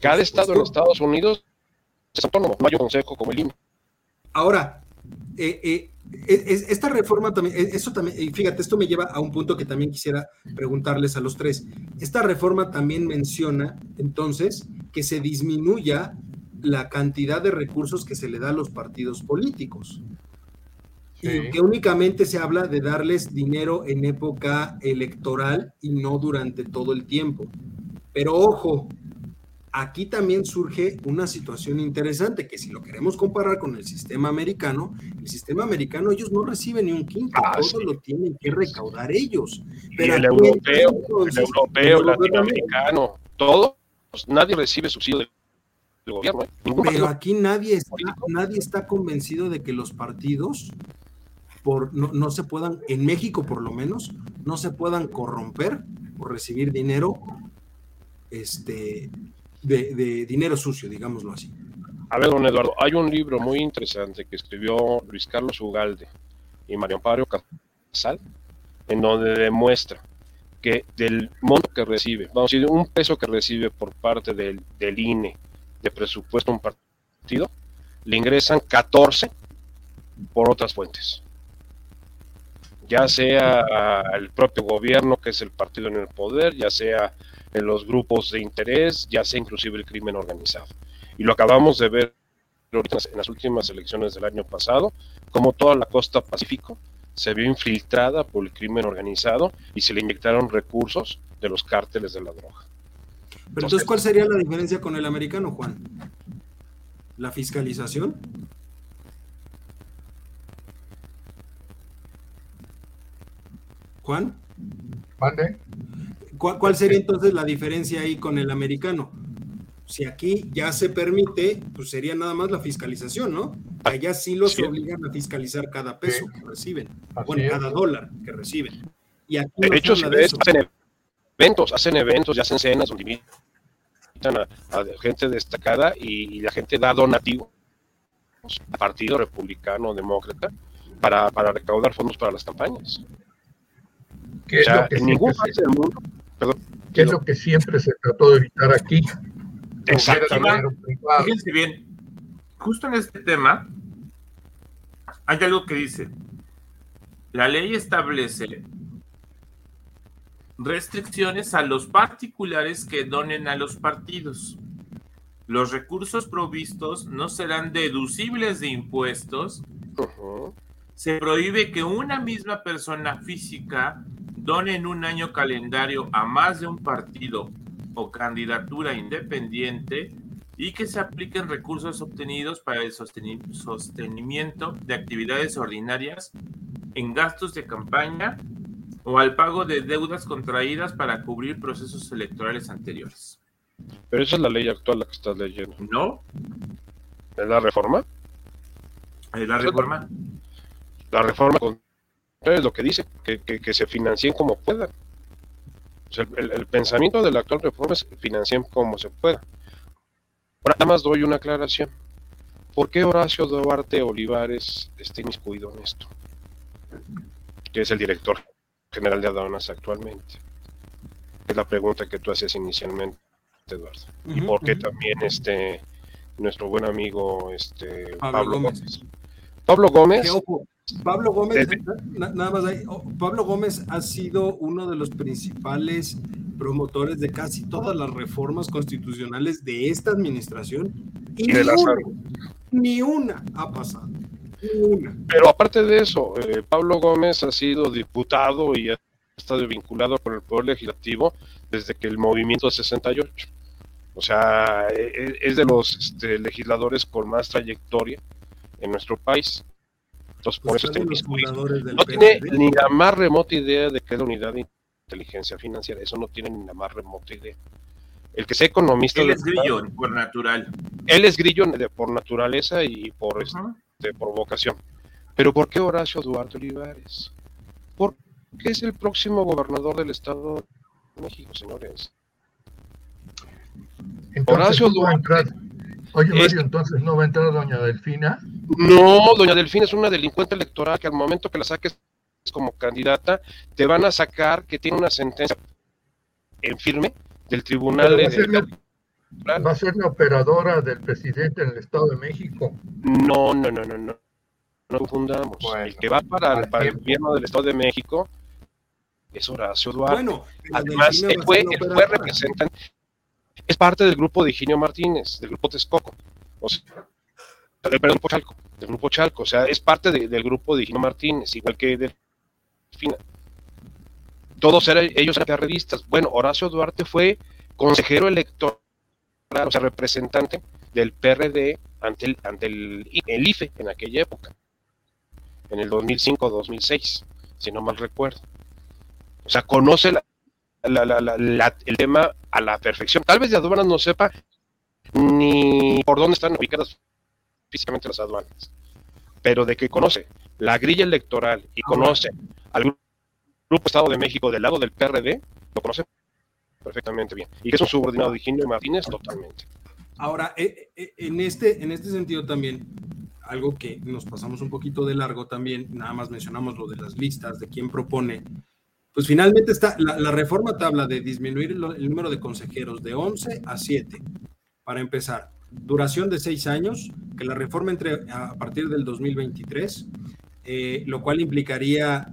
Cada estado en Estados Unidos es autónomo, no hay un consejo como el INE. Ahora, eh, eh, esta reforma también, eso también, y fíjate, esto me lleva a un punto que también quisiera preguntarles a los tres. Esta reforma también menciona entonces que se disminuya la cantidad de recursos que se le da a los partidos políticos. Y que únicamente se habla de darles dinero en época electoral y no durante todo el tiempo. Pero ojo, aquí también surge una situación interesante, que si lo queremos comparar con el sistema americano, el sistema americano ellos no reciben ni un quinto, ah, todo lo tienen que recaudar ellos. Pero el europeo, el europeo, el latinoamericano, todo, pues, nadie recibe subsidio del gobierno. ¿eh? Pero aquí nadie está, nadie está convencido de que los partidos por, no, se puedan, en México por lo menos, no se puedan corromper por recibir dinero, este, de, dinero sucio, digámoslo así. A ver, don Eduardo, hay un libro muy interesante que escribió Luis Carlos Ugalde y Mario Amparo Casal, en donde demuestra que del monto que recibe, vamos a decir, un peso que recibe por parte del, del INE de presupuesto a un partido, le ingresan 14 por otras fuentes ya sea el propio gobierno, que es el partido en el poder, ya sea en los grupos de interés, ya sea inclusive el crimen organizado. Y lo acabamos de ver en las últimas elecciones del año pasado, como toda la costa pacífico se vio infiltrada por el crimen organizado y se le inyectaron recursos de los cárteles de la droga. Pero entonces, ¿cuál sería la diferencia con el americano, Juan? ¿La fiscalización? Juan. ¿Cuál, sería entonces la diferencia ahí con el americano? Si aquí ya se permite, pues sería nada más la fiscalización, ¿no? Allá sí los obligan a fiscalizar cada peso que reciben, bueno, cada dólar que reciben. Y aquí de hecho, hacen eventos, hacen eventos y hacen cenas donde invitan a, gente destacada y, la gente da donativos al Partido Republicano Demócrata para, para recaudar fondos para las campañas. Que en ningún país del mundo, ¿Qué es lo que siempre se trató de evitar aquí? Fíjense bien, justo en este tema hay algo que dice, la ley establece restricciones a los particulares que donen a los partidos. Los recursos provistos no serán deducibles de impuestos. Se prohíbe que una misma persona física donen un año calendario a más de un partido o candidatura independiente y que se apliquen recursos obtenidos para el sostenimiento de actividades ordinarias en gastos de campaña o al pago de deudas contraídas para cubrir procesos electorales anteriores. Pero esa es la ley actual la que estás leyendo. ¿No? ¿Es la reforma? ¿Es la reforma? La reforma con es lo que dice, que, se financien como puedan. el, pensamiento de la actual reforma es que financien como se pueda. Ahora, nada más doy una aclaración. ¿Por qué Horacio Duarte Olivares está inmiscuido en esto? Que es el director general de aduanas actualmente. Es la pregunta que tú hacías inicialmente, Eduardo. ¿Y por qué también este nuestro buen amigo este Pablo, Gómez? Pablo Gómez. Pablo Gómez, nada más oh, Pablo Gómez ha sido uno de los principales promotores de casi todas las reformas constitucionales de esta administración y, ni, una, ni, una, ha pasado. Pero aparte de eso, eh, Pablo Gómez ha sido diputado y ha estado vinculado con el Poder Legislativo desde que el movimiento 68. O sea, e, e, es de los este, legisladores con más trayectoria en nuestro país. Entonces, por eso No tiene ni la más remota idea de qué es la unidad de inteligencia financiera. Eso no tiene ni la más remota idea. El que sea economista. Él es grillo por natural. Él es grillo por naturaleza y por, este, por vocación. Pero ¿por qué Horacio Duarte Olivares? Porque es el próximo gobernador del Estado de México, señores. Horacio Duarte. Oye, Mario, entonces no va a entrar doña Delfina. No, doña Delfina es una delincuente electoral que al momento que la saques como candidata, te van a sacar que tiene una sentencia en firme del tribunal. ¿Va a ser la operadora del presidente en el Estado de México? No, no, no, no, no. No confundamos. el que va para, para el gobierno del Estado de México es Horacio Duarte. Bueno, Además, él fue, él fue representante, es parte del grupo de Higinio Martínez, del grupo Texcoco. O sea, del grupo Chalco, del grupo Chalco, o sea, es parte del grupo de Higinio Martínez, igual que de Fina. Todos eran, ellos eran carreristas. Bueno, Horacio Duarte fue consejero electoral, o sea, representante del PRD ante el, ante el, el IFE en aquella época, en el 2005-2006, si no mal recuerdo. O sea, conoce el tema a la perfección. Tal vez de aduanas no sepa ni por dónde están ubicadas físicamente las aduanas, pero de que conoce la grilla electoral y conoce al Grupo Estado de México del lado del PRD, lo conoce perfectamente bien. Y que es un subordinado de Higinio Martínez totalmente. Ahora, eh, eh, en este, en este sentido también, algo que nos pasamos un poquito de largo también, nada más mencionamos lo de las listas, de quién propone pues finalmente está, la, reforma tabla de disminuir el, número de consejeros de 11 a 7, para empezar. Duración de 6 años, que la reforma entre a partir del 2023, eh, lo cual implicaría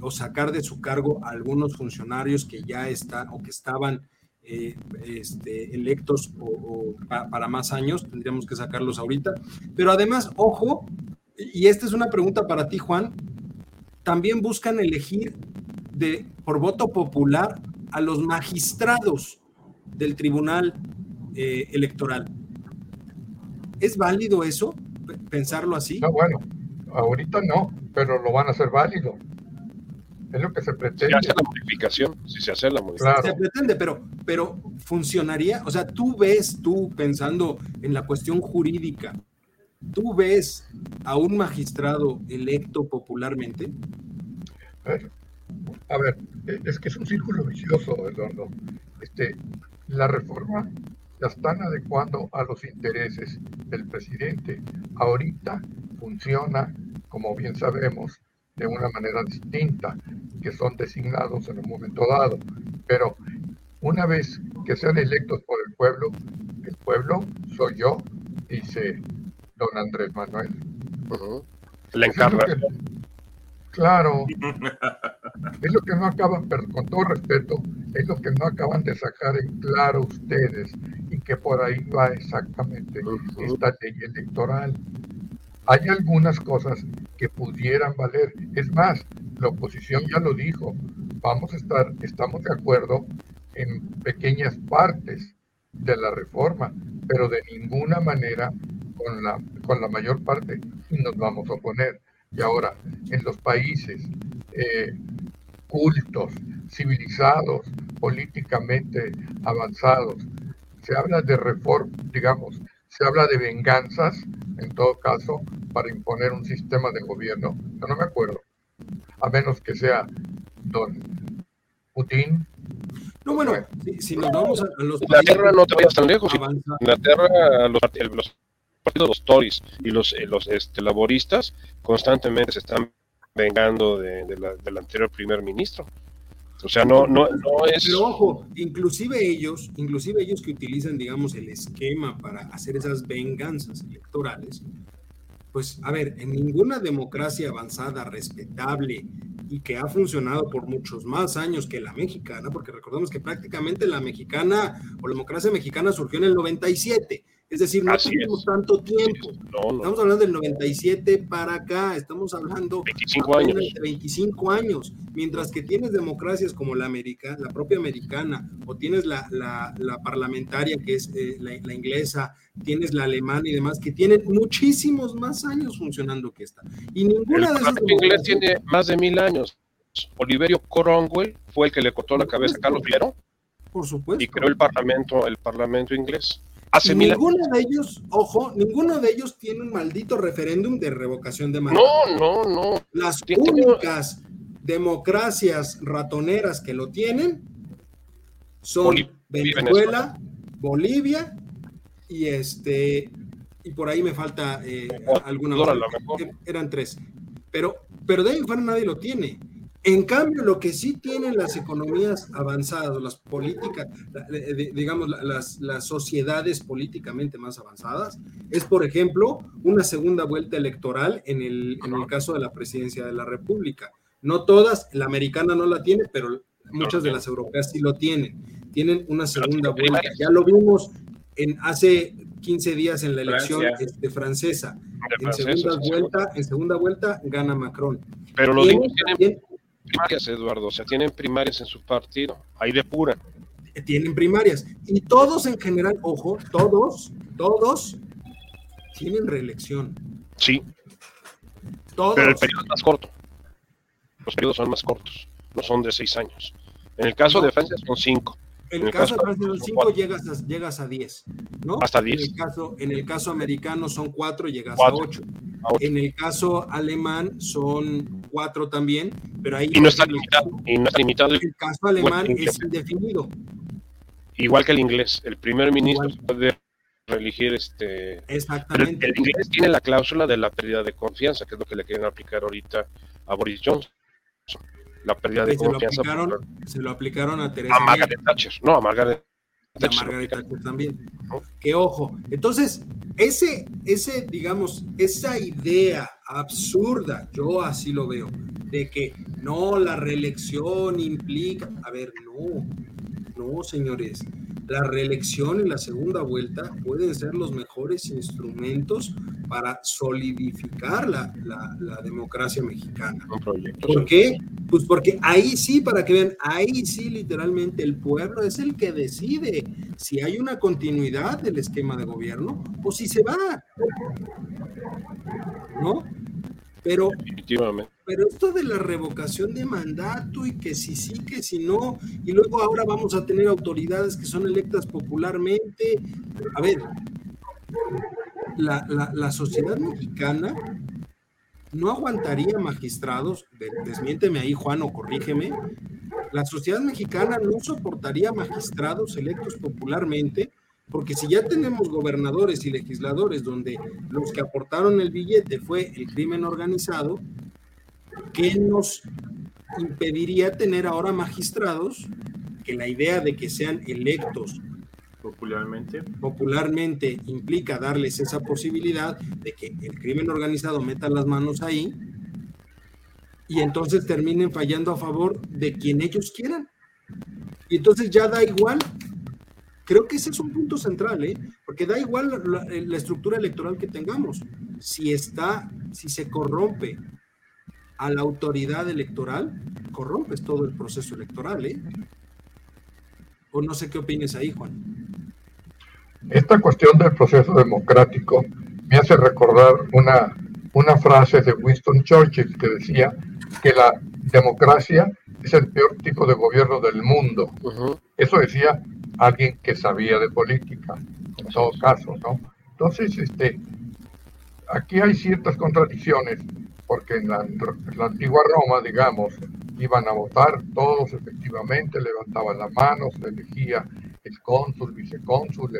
o sacar de su cargo a algunos funcionarios que ya están o que estaban eh, este, electos o, para más años, tendríamos que sacarlos ahorita. Pero además, ojo, y esta es una pregunta para ti, Juan, también buscan elegir de, por voto popular a los magistrados del Tribunal eh, Electoral. ¿Es válido eso? ¿Pensarlo así? No, bueno, ahorita no, pero lo van a hacer válido. Es lo que se pretende. Si se hace la modificación, si se hace la modificación. Se pretende, pero, pero funcionaría, o sea, tú ves, tú pensando en la cuestión jurídica, tú ves a un magistrado electo popularmente. A ver, e, es que es un círculo vicioso, Eduardo. Este, la reforma la están adecuando a los intereses del presidente. Ahorita funciona, como bien sabemos, de una manera distinta, que son designados en un momento dado. Pero una vez que sean electos por el pueblo, el pueblo soy yo, dice don Andrés Manuel. Le encarga. Claro. Es lo que no acaban, pero con todo respeto, es lo que no acaban de sacar en claro ustedes y que por ahí va exactamente esta ley electoral. Hay algunas cosas que pudieran valer. Es más, la oposición ya lo dijo. Vamos a estar, estamos de acuerdo en pequeñas partes de la reforma, pero de ninguna manera con la, con la mayor parte nos vamos a oponer. Y ahora, en los países eh, cultos, civilizados, políticamente avanzados, se habla de reforma, digamos, se habla de venganzas, en todo caso, para imponer un sistema de gobierno. Yo no me acuerdo, a menos que sea don Putin. No, bueno, si, nos vamos a, los Inglaterra no te vayas tan lejos. Inglaterra, los, los partidos, los Tories y los, eh, los este, laboristas constantemente se están vengando de, del anterior primer ministro. O sea, no, no, no es. Pero ojo, inclusive ellos, inclusive ellos que utilizan, digamos, el esquema para hacer esas venganzas electorales, pues, a ver, en ninguna democracia avanzada, respetable y que ha funcionado por muchos más años que la mexicana, porque recordemos que prácticamente la mexicana o la democracia mexicana surgió en el 97 es decir, no tenemos tanto tiempo. Estamos hablando del 97 para acá, estamos hablando 25 años. de 25 años, mientras que tienes democracias como la, América, la propia americana, o tienes la, la, parlamentaria, que es eh, la, inglesa, tienes la alemana y demás, que tienen muchísimos más años funcionando que esta. Y ninguna el de esas... inglés tiene más de mil años. Oliverio Cromwell fue el que le cortó la cabeza a Carlos Viero. Por supuesto. Y creó el parlamento, el parlamento inglés ninguno de ellos, ojo, ninguno de ellos tiene un maldito referéndum de revocación de mandato. No, no, no. Las únicas democracias ratoneras que lo tienen son Venezuela, Bolivia y este y por ahí me falta eh, alguna otra. Eran tres. Pero, pero de ahí fuera nadie lo tiene. En cambio, lo que sí tienen las economías avanzadas, las políticas, digamos, las, las sociedades políticamente más avanzadas, es, por ejemplo, una segunda vuelta electoral en el, en el caso de la presidencia de la República. No todas, la americana no la tiene, pero muchas de las europeas sí lo tienen. Tienen una segunda vuelta. Ya lo vimos en hace 15 días en la elección este, francesa. En segunda, vuelta, en segunda vuelta gana Macron. Pero los tienen primarias, Eduardo, o sea, tienen primarias en su partido, ahí depuran. Tienen primarias. Y todos en general, ojo, todos, todos tienen reelección. Sí. Todos. Pero el periodo es más corto. Los periodos son más cortos, no son de seis años. En el caso de Francia son cinco. En el, caso, de Francia son cinco, llegas a, llegas a diez, ¿no? Hasta diez. En el caso, en el caso americano son cuatro, llegas a ocho. En el caso alemán son cuatro también, pero ahí... Y no está limitado. Y no está limitado. El caso alemán es indefinido. Igual que el inglés. El primer ministro puede reelegir este... Exactamente. el inglés tiene la cláusula de la pérdida de confianza, que es lo que le quieren aplicar ahorita a Boris Johnson la pérdida de confianza. se lo aplicaron a Teresa. A Margaret Thatcher, no, a Margaret Thatcher. A Margaret Thatcher también. Que ojo. Entonces, ese, ese, digamos, esa idea absurda, yo así lo veo, de que no, la reelección implica. A ver, no, no, señores la reelección y la segunda vuelta pueden ser los mejores instrumentos para solidificar la, la, democracia mexicana. ¿Por qué? Pues porque ahí sí, para que vean, ahí sí literalmente el pueblo es el que decide si hay una continuidad del esquema de gobierno o si se va. ¿No? Pero, pero esto de la revocación de mandato y que si sí, que si no, y luego ahora vamos a tener autoridades que son electas popularmente. A ver, la, la, sociedad mexicana no aguantaría magistrados, desmiénteme ahí Juan o corrígeme, la sociedad mexicana no soportaría magistrados electos popularmente porque si ya tenemos gobernadores y legisladores donde los que aportaron el billete fue el crimen organizado, ¿qué nos impediría tener ahora magistrados que la idea de que sean electos popularmente popularmente implica darles esa posibilidad de que el crimen organizado meta las manos ahí y entonces terminen fallando a favor de quien ellos quieran. Y entonces ya da igual Creo que ese es un punto central, ¿eh? porque da igual la, estructura electoral que tengamos. Si está, si se corrompe a la autoridad electoral, corrompes todo el proceso electoral, ¿eh? O no sé qué opines ahí, Juan. Esta cuestión del proceso democrático me hace recordar una, una frase de Winston Churchill que decía que la democracia es el peor tipo de gobierno del mundo. Eso decía alguien que sabía de política, en todo caso, ¿no? Entonces, este, aquí hay ciertas contradicciones, porque en la, antigua Roma, digamos, iban a votar todos efectivamente, levantaban las manos, se elegía el cónsul, vicecónsul,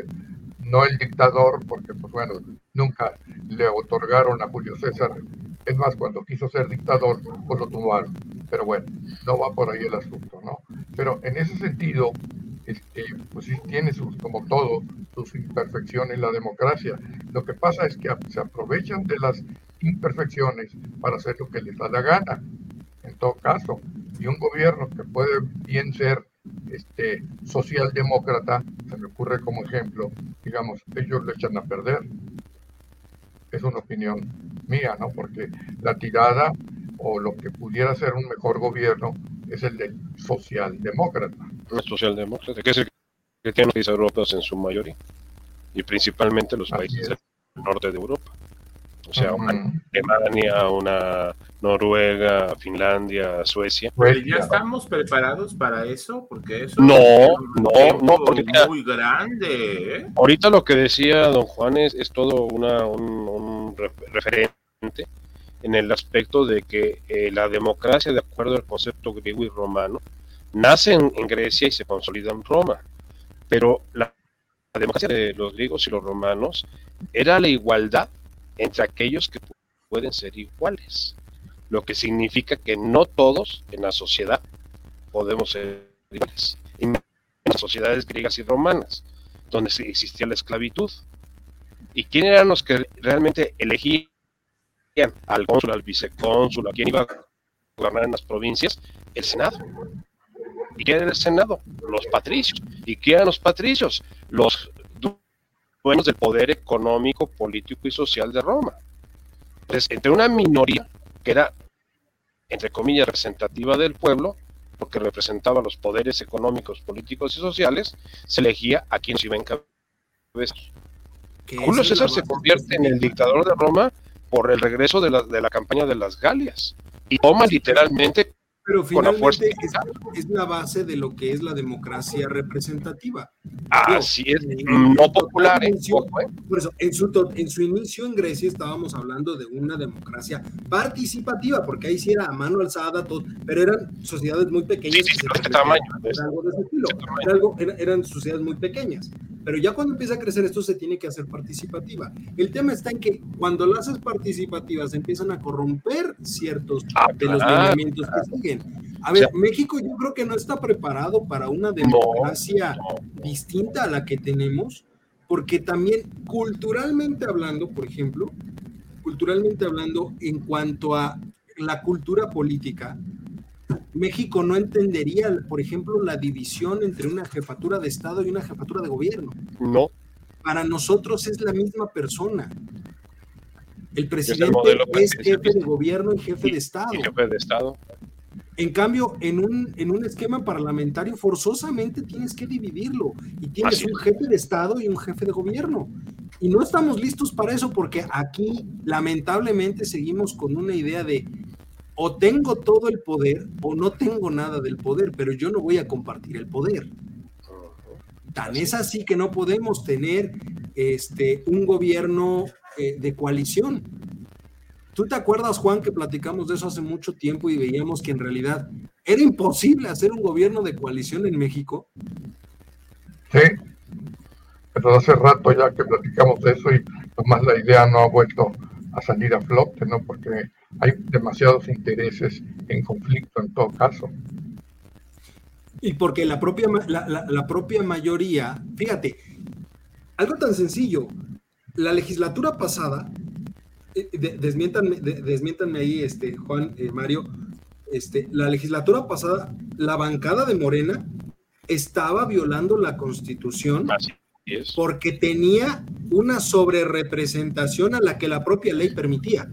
no el dictador, porque pues bueno, nunca le otorgaron a Julio César. Es más, cuando quiso ser dictador, pues lo tumbaron. Pero bueno, no va por ahí el asunto, ¿no? Pero en ese sentido, este, pues sí tiene sus, como todo, sus imperfecciones la democracia. Lo que pasa es que se aprovechan de las imperfecciones para hacer lo que les da la gana, en todo caso. Y un gobierno que puede bien ser este, socialdemócrata, se me ocurre como ejemplo, digamos, ellos lo echan a perder. Es una opinión mía, ¿no? Porque la tirada o lo que pudiera ser un mejor gobierno es el del socialdemócrata. El socialdemócrata, que es el que tiene los países europeos en su mayoría, y principalmente los países del norte de Europa. O sea, una Alemania, una Noruega, Finlandia, Suecia. ¿Ya estamos preparados para eso? Porque eso no, no, no, porque muy grande. ¿eh? Ahorita lo que decía don Juan es, es todo una, un referente en el aspecto de que eh, la democracia, de acuerdo al concepto griego y romano, nace en, Grecia y se consolida en Roma. Pero la, democracia de los griegos y los romanos era la igualdad entre aquellos que pueden ser iguales. lo que significa que no todos en la sociedad podemos ser iguales. En las sociedades griegas y romanas, donde existía la esclavitud. ¿Y quién eran los que realmente elegían al cónsul, al vicecónsul, a quién iba a gobernar en las provincias? El Senado. ¿Y quién era el Senado? Los patricios. ¿Y quién eran los patricios? Los dueños del poder económico, político y social de Roma. Entonces, entre una minoría que era, entre comillas, representativa del pueblo, porque representaba los poderes económicos, políticos y sociales, se elegía a quien se iba a encabezar. Julio César se convierte en el dictador de Roma por el regreso de la, de la campaña de las Galias y toma literalmente pero finalmente es, la base de lo que es la democracia representativa. Así es, eh, no popular. ¿eh? por eso, en su, en su inicio en Grecia estábamos hablando de una democracia participativa, porque ahí sí era a mano alzada, todo, pero eran sociedades muy pequeñas. Sí, sí, tamaño. algo eran sociedades muy pequeñas. Pero ya cuando empieza a crecer esto se tiene que hacer participativa. El tema está en que cuando las haces participativas empiezan a corromper ciertos ah, de los movimientos que siguen. A ver, México yo creo que no está preparado para una democracia distinta a la que tenemos, porque también culturalmente hablando, por ejemplo, culturalmente hablando, en cuanto a la cultura política, México no entendería, por ejemplo, la división entre una jefatura de Estado y una jefatura de gobierno. No. Para nosotros es la misma persona. El presidente es, jefe de gobierno y jefe de Estado. jefe de Estado. En cambio, en un, en un esquema parlamentario forzosamente tienes que dividirlo y tienes un jefe de Estado y un jefe de gobierno. Y no estamos listos para eso porque aquí lamentablemente seguimos con una idea de o tengo todo el poder o no tengo nada del poder, pero yo no voy a compartir el poder. Tan es así que no podemos tener este, un gobierno eh, de coalición. ¿Tú te acuerdas, Juan, que platicamos de eso hace mucho tiempo y veíamos que en realidad era imposible hacer un gobierno de coalición en México? Sí, pero hace rato ya que platicamos de eso y nomás la idea no ha vuelto a salir a flote, ¿no? Porque hay demasiados intereses en conflicto en todo caso. Y porque la propia, la, propia mayoría, fíjate, algo tan sencillo, la legislatura pasada, eh, desmiéntanme, ahí, este, Juan, eh, Mario, este, la legislatura pasada, la bancada de Morena estaba violando la constitución porque tenía una sobrerepresentación a la que la propia ley permitía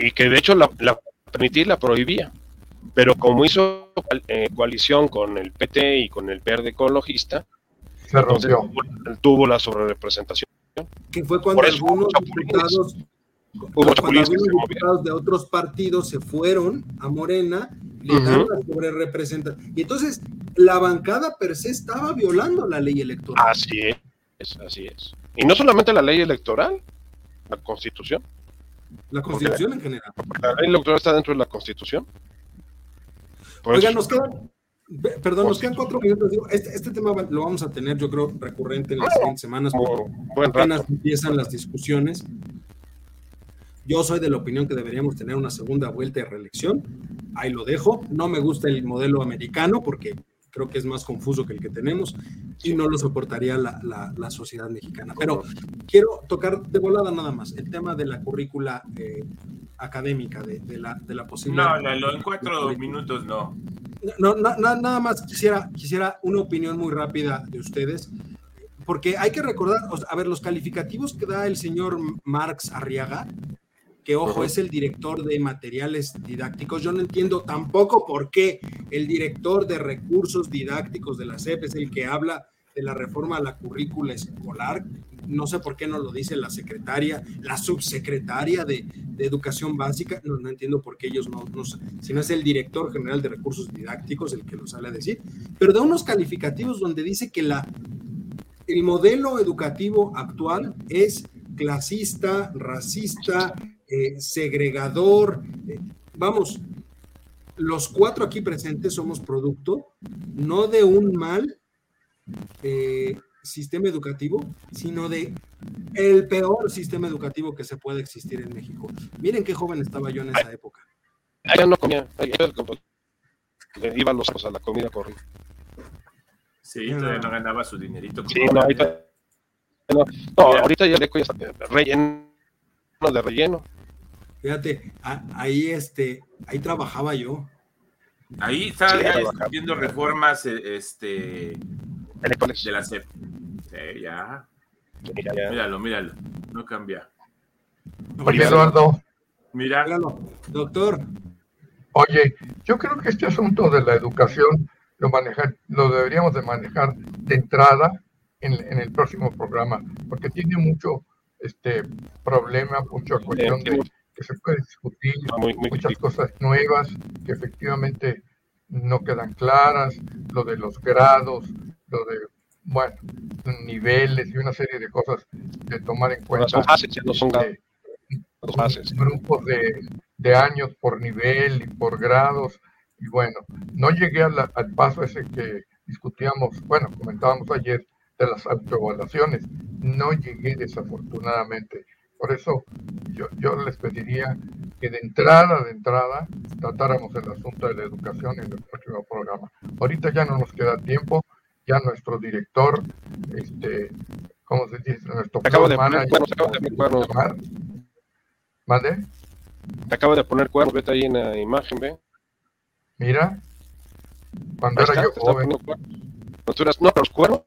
y que de hecho la, la permitía y la prohibía. Pero como hizo eh, coalición con el PT y con el Verde Ecologista, se rompió. Tuvo, la sobrerepresentación. Que fue cuando algunos diputados, diputados de otros partidos se fueron a Morena, le la sobrerepresentación. Y entonces la bancada per se estaba violando la ley electoral. Así es, así es. Y no solamente la ley electoral, la constitución. La Constitución en general. La ley electoral está dentro de la Constitución. Oigan, nos quedan, perdón, nos quedan cuatro minutos. Este, este, tema lo vamos a tener, yo creo, recurrente en las siguientes semanas. Apenas empiezan las discusiones. Yo soy de la opinión que deberíamos tener una segunda vuelta de reelección. Ahí lo dejo. No me gusta el modelo americano porque creo que es más confuso que el que tenemos y no lo soportaría la, sociedad mexicana. Pero quiero tocar de volada nada más el tema de la currícula eh, académica, de, la, de la posibilidad. No, no, en cuatro minutos no. No, nada más quisiera, quisiera una opinión muy rápida de ustedes, porque hay que recordar, a ver, los calificativos que da el señor Marx Arriaga que ojo, es el director de materiales didácticos. Yo no entiendo tampoco por qué el director de recursos didácticos de la CEP es el que habla de la reforma a la currícula escolar. No sé por qué no lo dice la secretaria, la subsecretaria de, Educación Básica. No, no, entiendo por qué ellos no, no, si no es el director general de recursos didácticos el que lo sale a decir. Pero da unos calificativos donde dice que la, el modelo educativo actual es clasista, racista, eh, segregador. Eh, vamos, los cuatro aquí presentes somos producto no de un mal eh, sistema educativo, sino de el peor sistema educativo que se puede existir en México. Miren qué joven estaba yo en esa época. Allá no comía, allá iban los ojos a la comida corrida. Sí, todavía no ganaba su dinerito. Sí, no, ahorita, no, no, ahorita ya le ya está relleno de relleno. Fíjate, ahí este, ahí trabajaba yo. Ahí estaba ya discutiendo reformas eh, este de la CEP. Sí, ya. Míralo, míralo. No cambia. Oye, Eduardo. Mira. Doctor. Oye, yo creo que este asunto de la educación lo, manejar, lo deberíamos de manejar de entrada en, en el próximo programa, porque tiene mucho este problema, mucha cuestión de que se puede discutir, muchas cosas nuevas que efectivamente no quedan claras, lo de los grados, lo de, bueno, niveles y una serie de cosas de tomar en cuenta. Son fases, no son de, grupos de, de, años por nivel y por grados. Y bueno, no llegué al paso ese que discutíamos, bueno, comentábamos ayer de las autoevaluaciones. No llegué desafortunadamente. Por eso yo, yo les pediría que de entrada, de entrada, tratáramos el asunto de la educación en el próximo programa. Ahorita ya no nos queda tiempo, ya nuestro director, este, ¿cómo se dice? Nuestro acabo de poner cuernos, ¿Mande? Te acabo de poner cuernos, vete ahí en la imagen, ve. Mira, cuando era yo joven. No, los cuernos.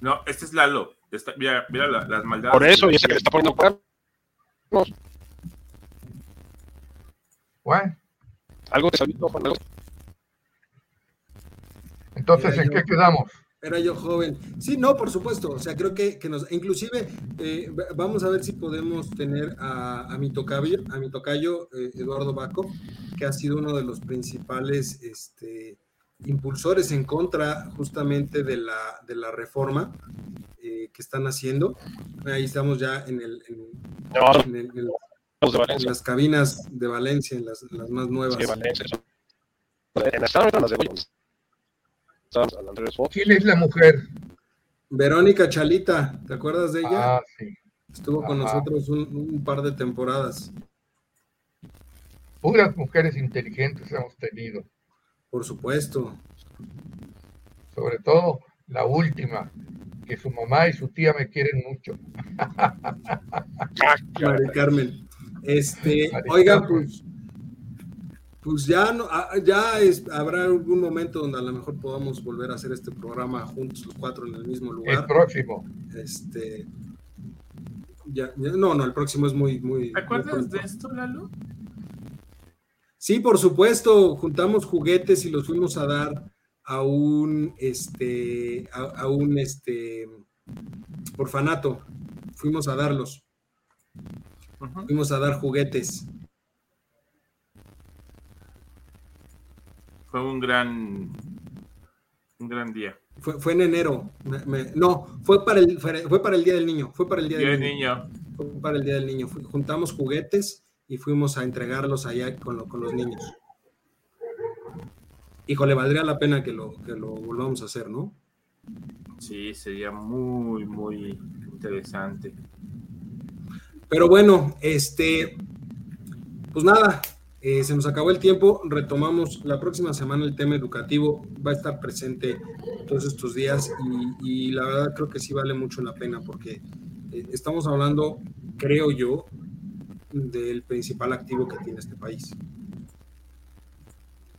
No, este es Lalo. Está, mira, mira las maldades. Por eso, dice que le está poniendo cuernos. Bueno. Algo te salió, Juan. Entonces, ¿en qué quedamos? Era yo joven. Sí, no, por supuesto. O sea, creo que, que nos. Inclusive, eh, vamos a ver si podemos tener a, a mi tocayo, a mi tocayo eh, Eduardo Baco, que ha sido uno de los principales este, impulsores en contra justamente de la, de la reforma eh, que están haciendo. Ahí estamos ya en, el, en, las cabinas de Valencia, en las, las más nuevas. ¿Quién es la mujer? Verónica Chalita, ¿te acuerdas de ella? Ah, sí. Estuvo con nosotros un, un, par de temporadas. Puras mujeres inteligentes hemos tenido. Por supuesto. Sobre todo la última, que su mamá y su tía me quieren mucho. María Carmen. Este, oiga, pues, pues ya no, ah, ya es, habrá algún momento donde a lo mejor podamos volver a hacer este programa juntos los cuatro en el mismo lugar. El próximo. Este, ya, no, no, el próximo es muy, muy. ¿Te acuerdas de esto, Lalo? Sí, por supuesto, juntamos juguetes y los fuimos a dar a un, este, a, un, este, orfanato. Fuimos a darlos. Fuimos a dar juguetes. Fue un gran, un gran día. Fue, fue en enero. no, fue para, el, fue para el Día del Niño. Fue para el Día, del niño. Fue para el Día del Niño. Juntamos juguetes y fuimos a entregarlos allá con, con los niños. Híjole, valdría la pena que lo, que lo volvamos a hacer, ¿no? Sí, sería muy, muy interesante. Pero bueno, este, pues nada, eh, se nos acabó el tiempo, retomamos la próxima semana el tema educativo, va a estar presente todos estos días y, la verdad creo que sí vale mucho la pena porque eh, estamos hablando, creo yo, del principal activo que tiene este país.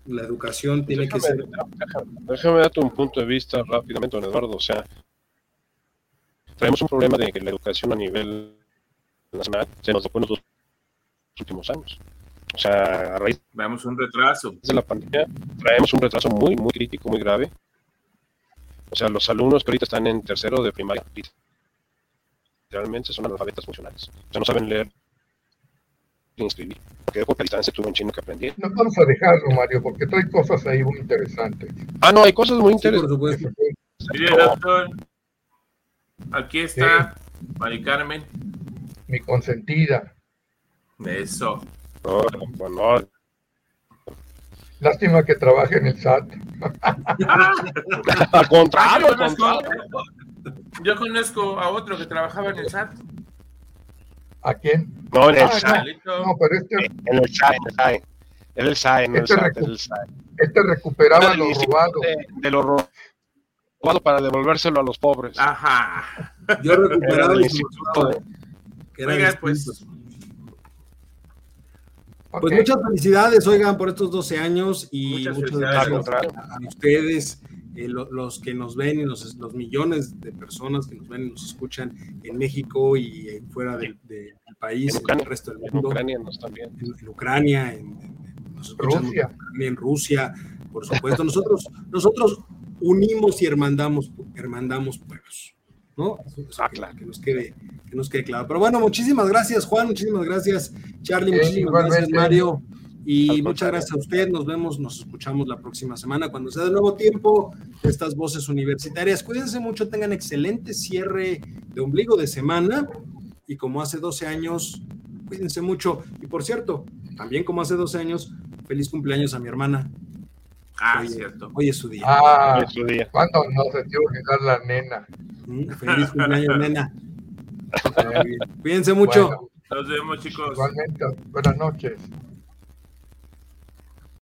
La educación tiene que ser... Déjame, darte un punto de vista rápidamente, don Eduardo. O sea, traemos un problema de que la educación a nivel nacional se nos tocó en los últimos años. O sea, a raíz... Veamos un retraso. De la pandemia, traemos un retraso muy, muy crítico, muy grave. O sea, los alumnos que ahorita están en tercero de primaria, realmente son analfabetas funcionales. O sea, no saben leer inscribir. Porque porque a distancia tuve un chino que aprendí. No vamos a dejarlo, Mario, porque trae cosas ahí muy interesantes. Ah, no, hay cosas muy interesantes. Mire, doctor, aquí está Mari Carmen. Mi consentida. Eso. No, bueno. Lástima que trabaje en el SAT. al contrario, al contrario. Yo conozco a otro que trabajaba en el SAT. ¿A quién? No, en el Ah, SAE. no, no, pero este, En el SAE, en el SAE. En el SAE, en el Este SAE, recu- en el SAE. este recuperaba Era el lo robado. De, de lo ro- robado para devolvérselo a los pobres. Ajá. Yo Era recuperaba el instituto de- que Oigan, pues. Pues muchas felicidades, oigan, por estos 12 años y Muchas muchas felicidades. Al gracias a ustedes, eh, lo- los que nos ven y los, los millones de personas que nos ven y nos escuchan en México y eh, fuera del, del país, En en, Ucrania. el resto del En mundo, también. en, en Ucrania, en, en- nos escuchan Rusia. en Rusia, por supuesto. Nosotros, nosotros unimos y hermandamos, hermandamos pueblos. ¿no? Eso- eso Ah, que, claro. que nos quede, que nos quede claro. Pero bueno, muchísimas gracias, Juan, muchísimas gracias, Charlie, Sí, muchísimas gracias. Mario. Y Al muchas contrario. gracias a usted. Nos vemos, nos escuchamos la próxima semana cuando sea de nuevo tiempo de estas voces universitarias. Cuídense mucho, tengan excelente cierre de ombligo de semana. Y como hace 12 años, cuídense mucho. Y por cierto, también como hace 12 años, feliz cumpleaños a mi hermana. Ah, Hoy- cierto. Hoy es su día. Ah, En su día. ¿cuándo nos se te olvidar la nena? Mm, Feliz cumpleaños, nena. Cuídense mucho. Bueno, Nos vemos, chicos. igualmente, buenas noches.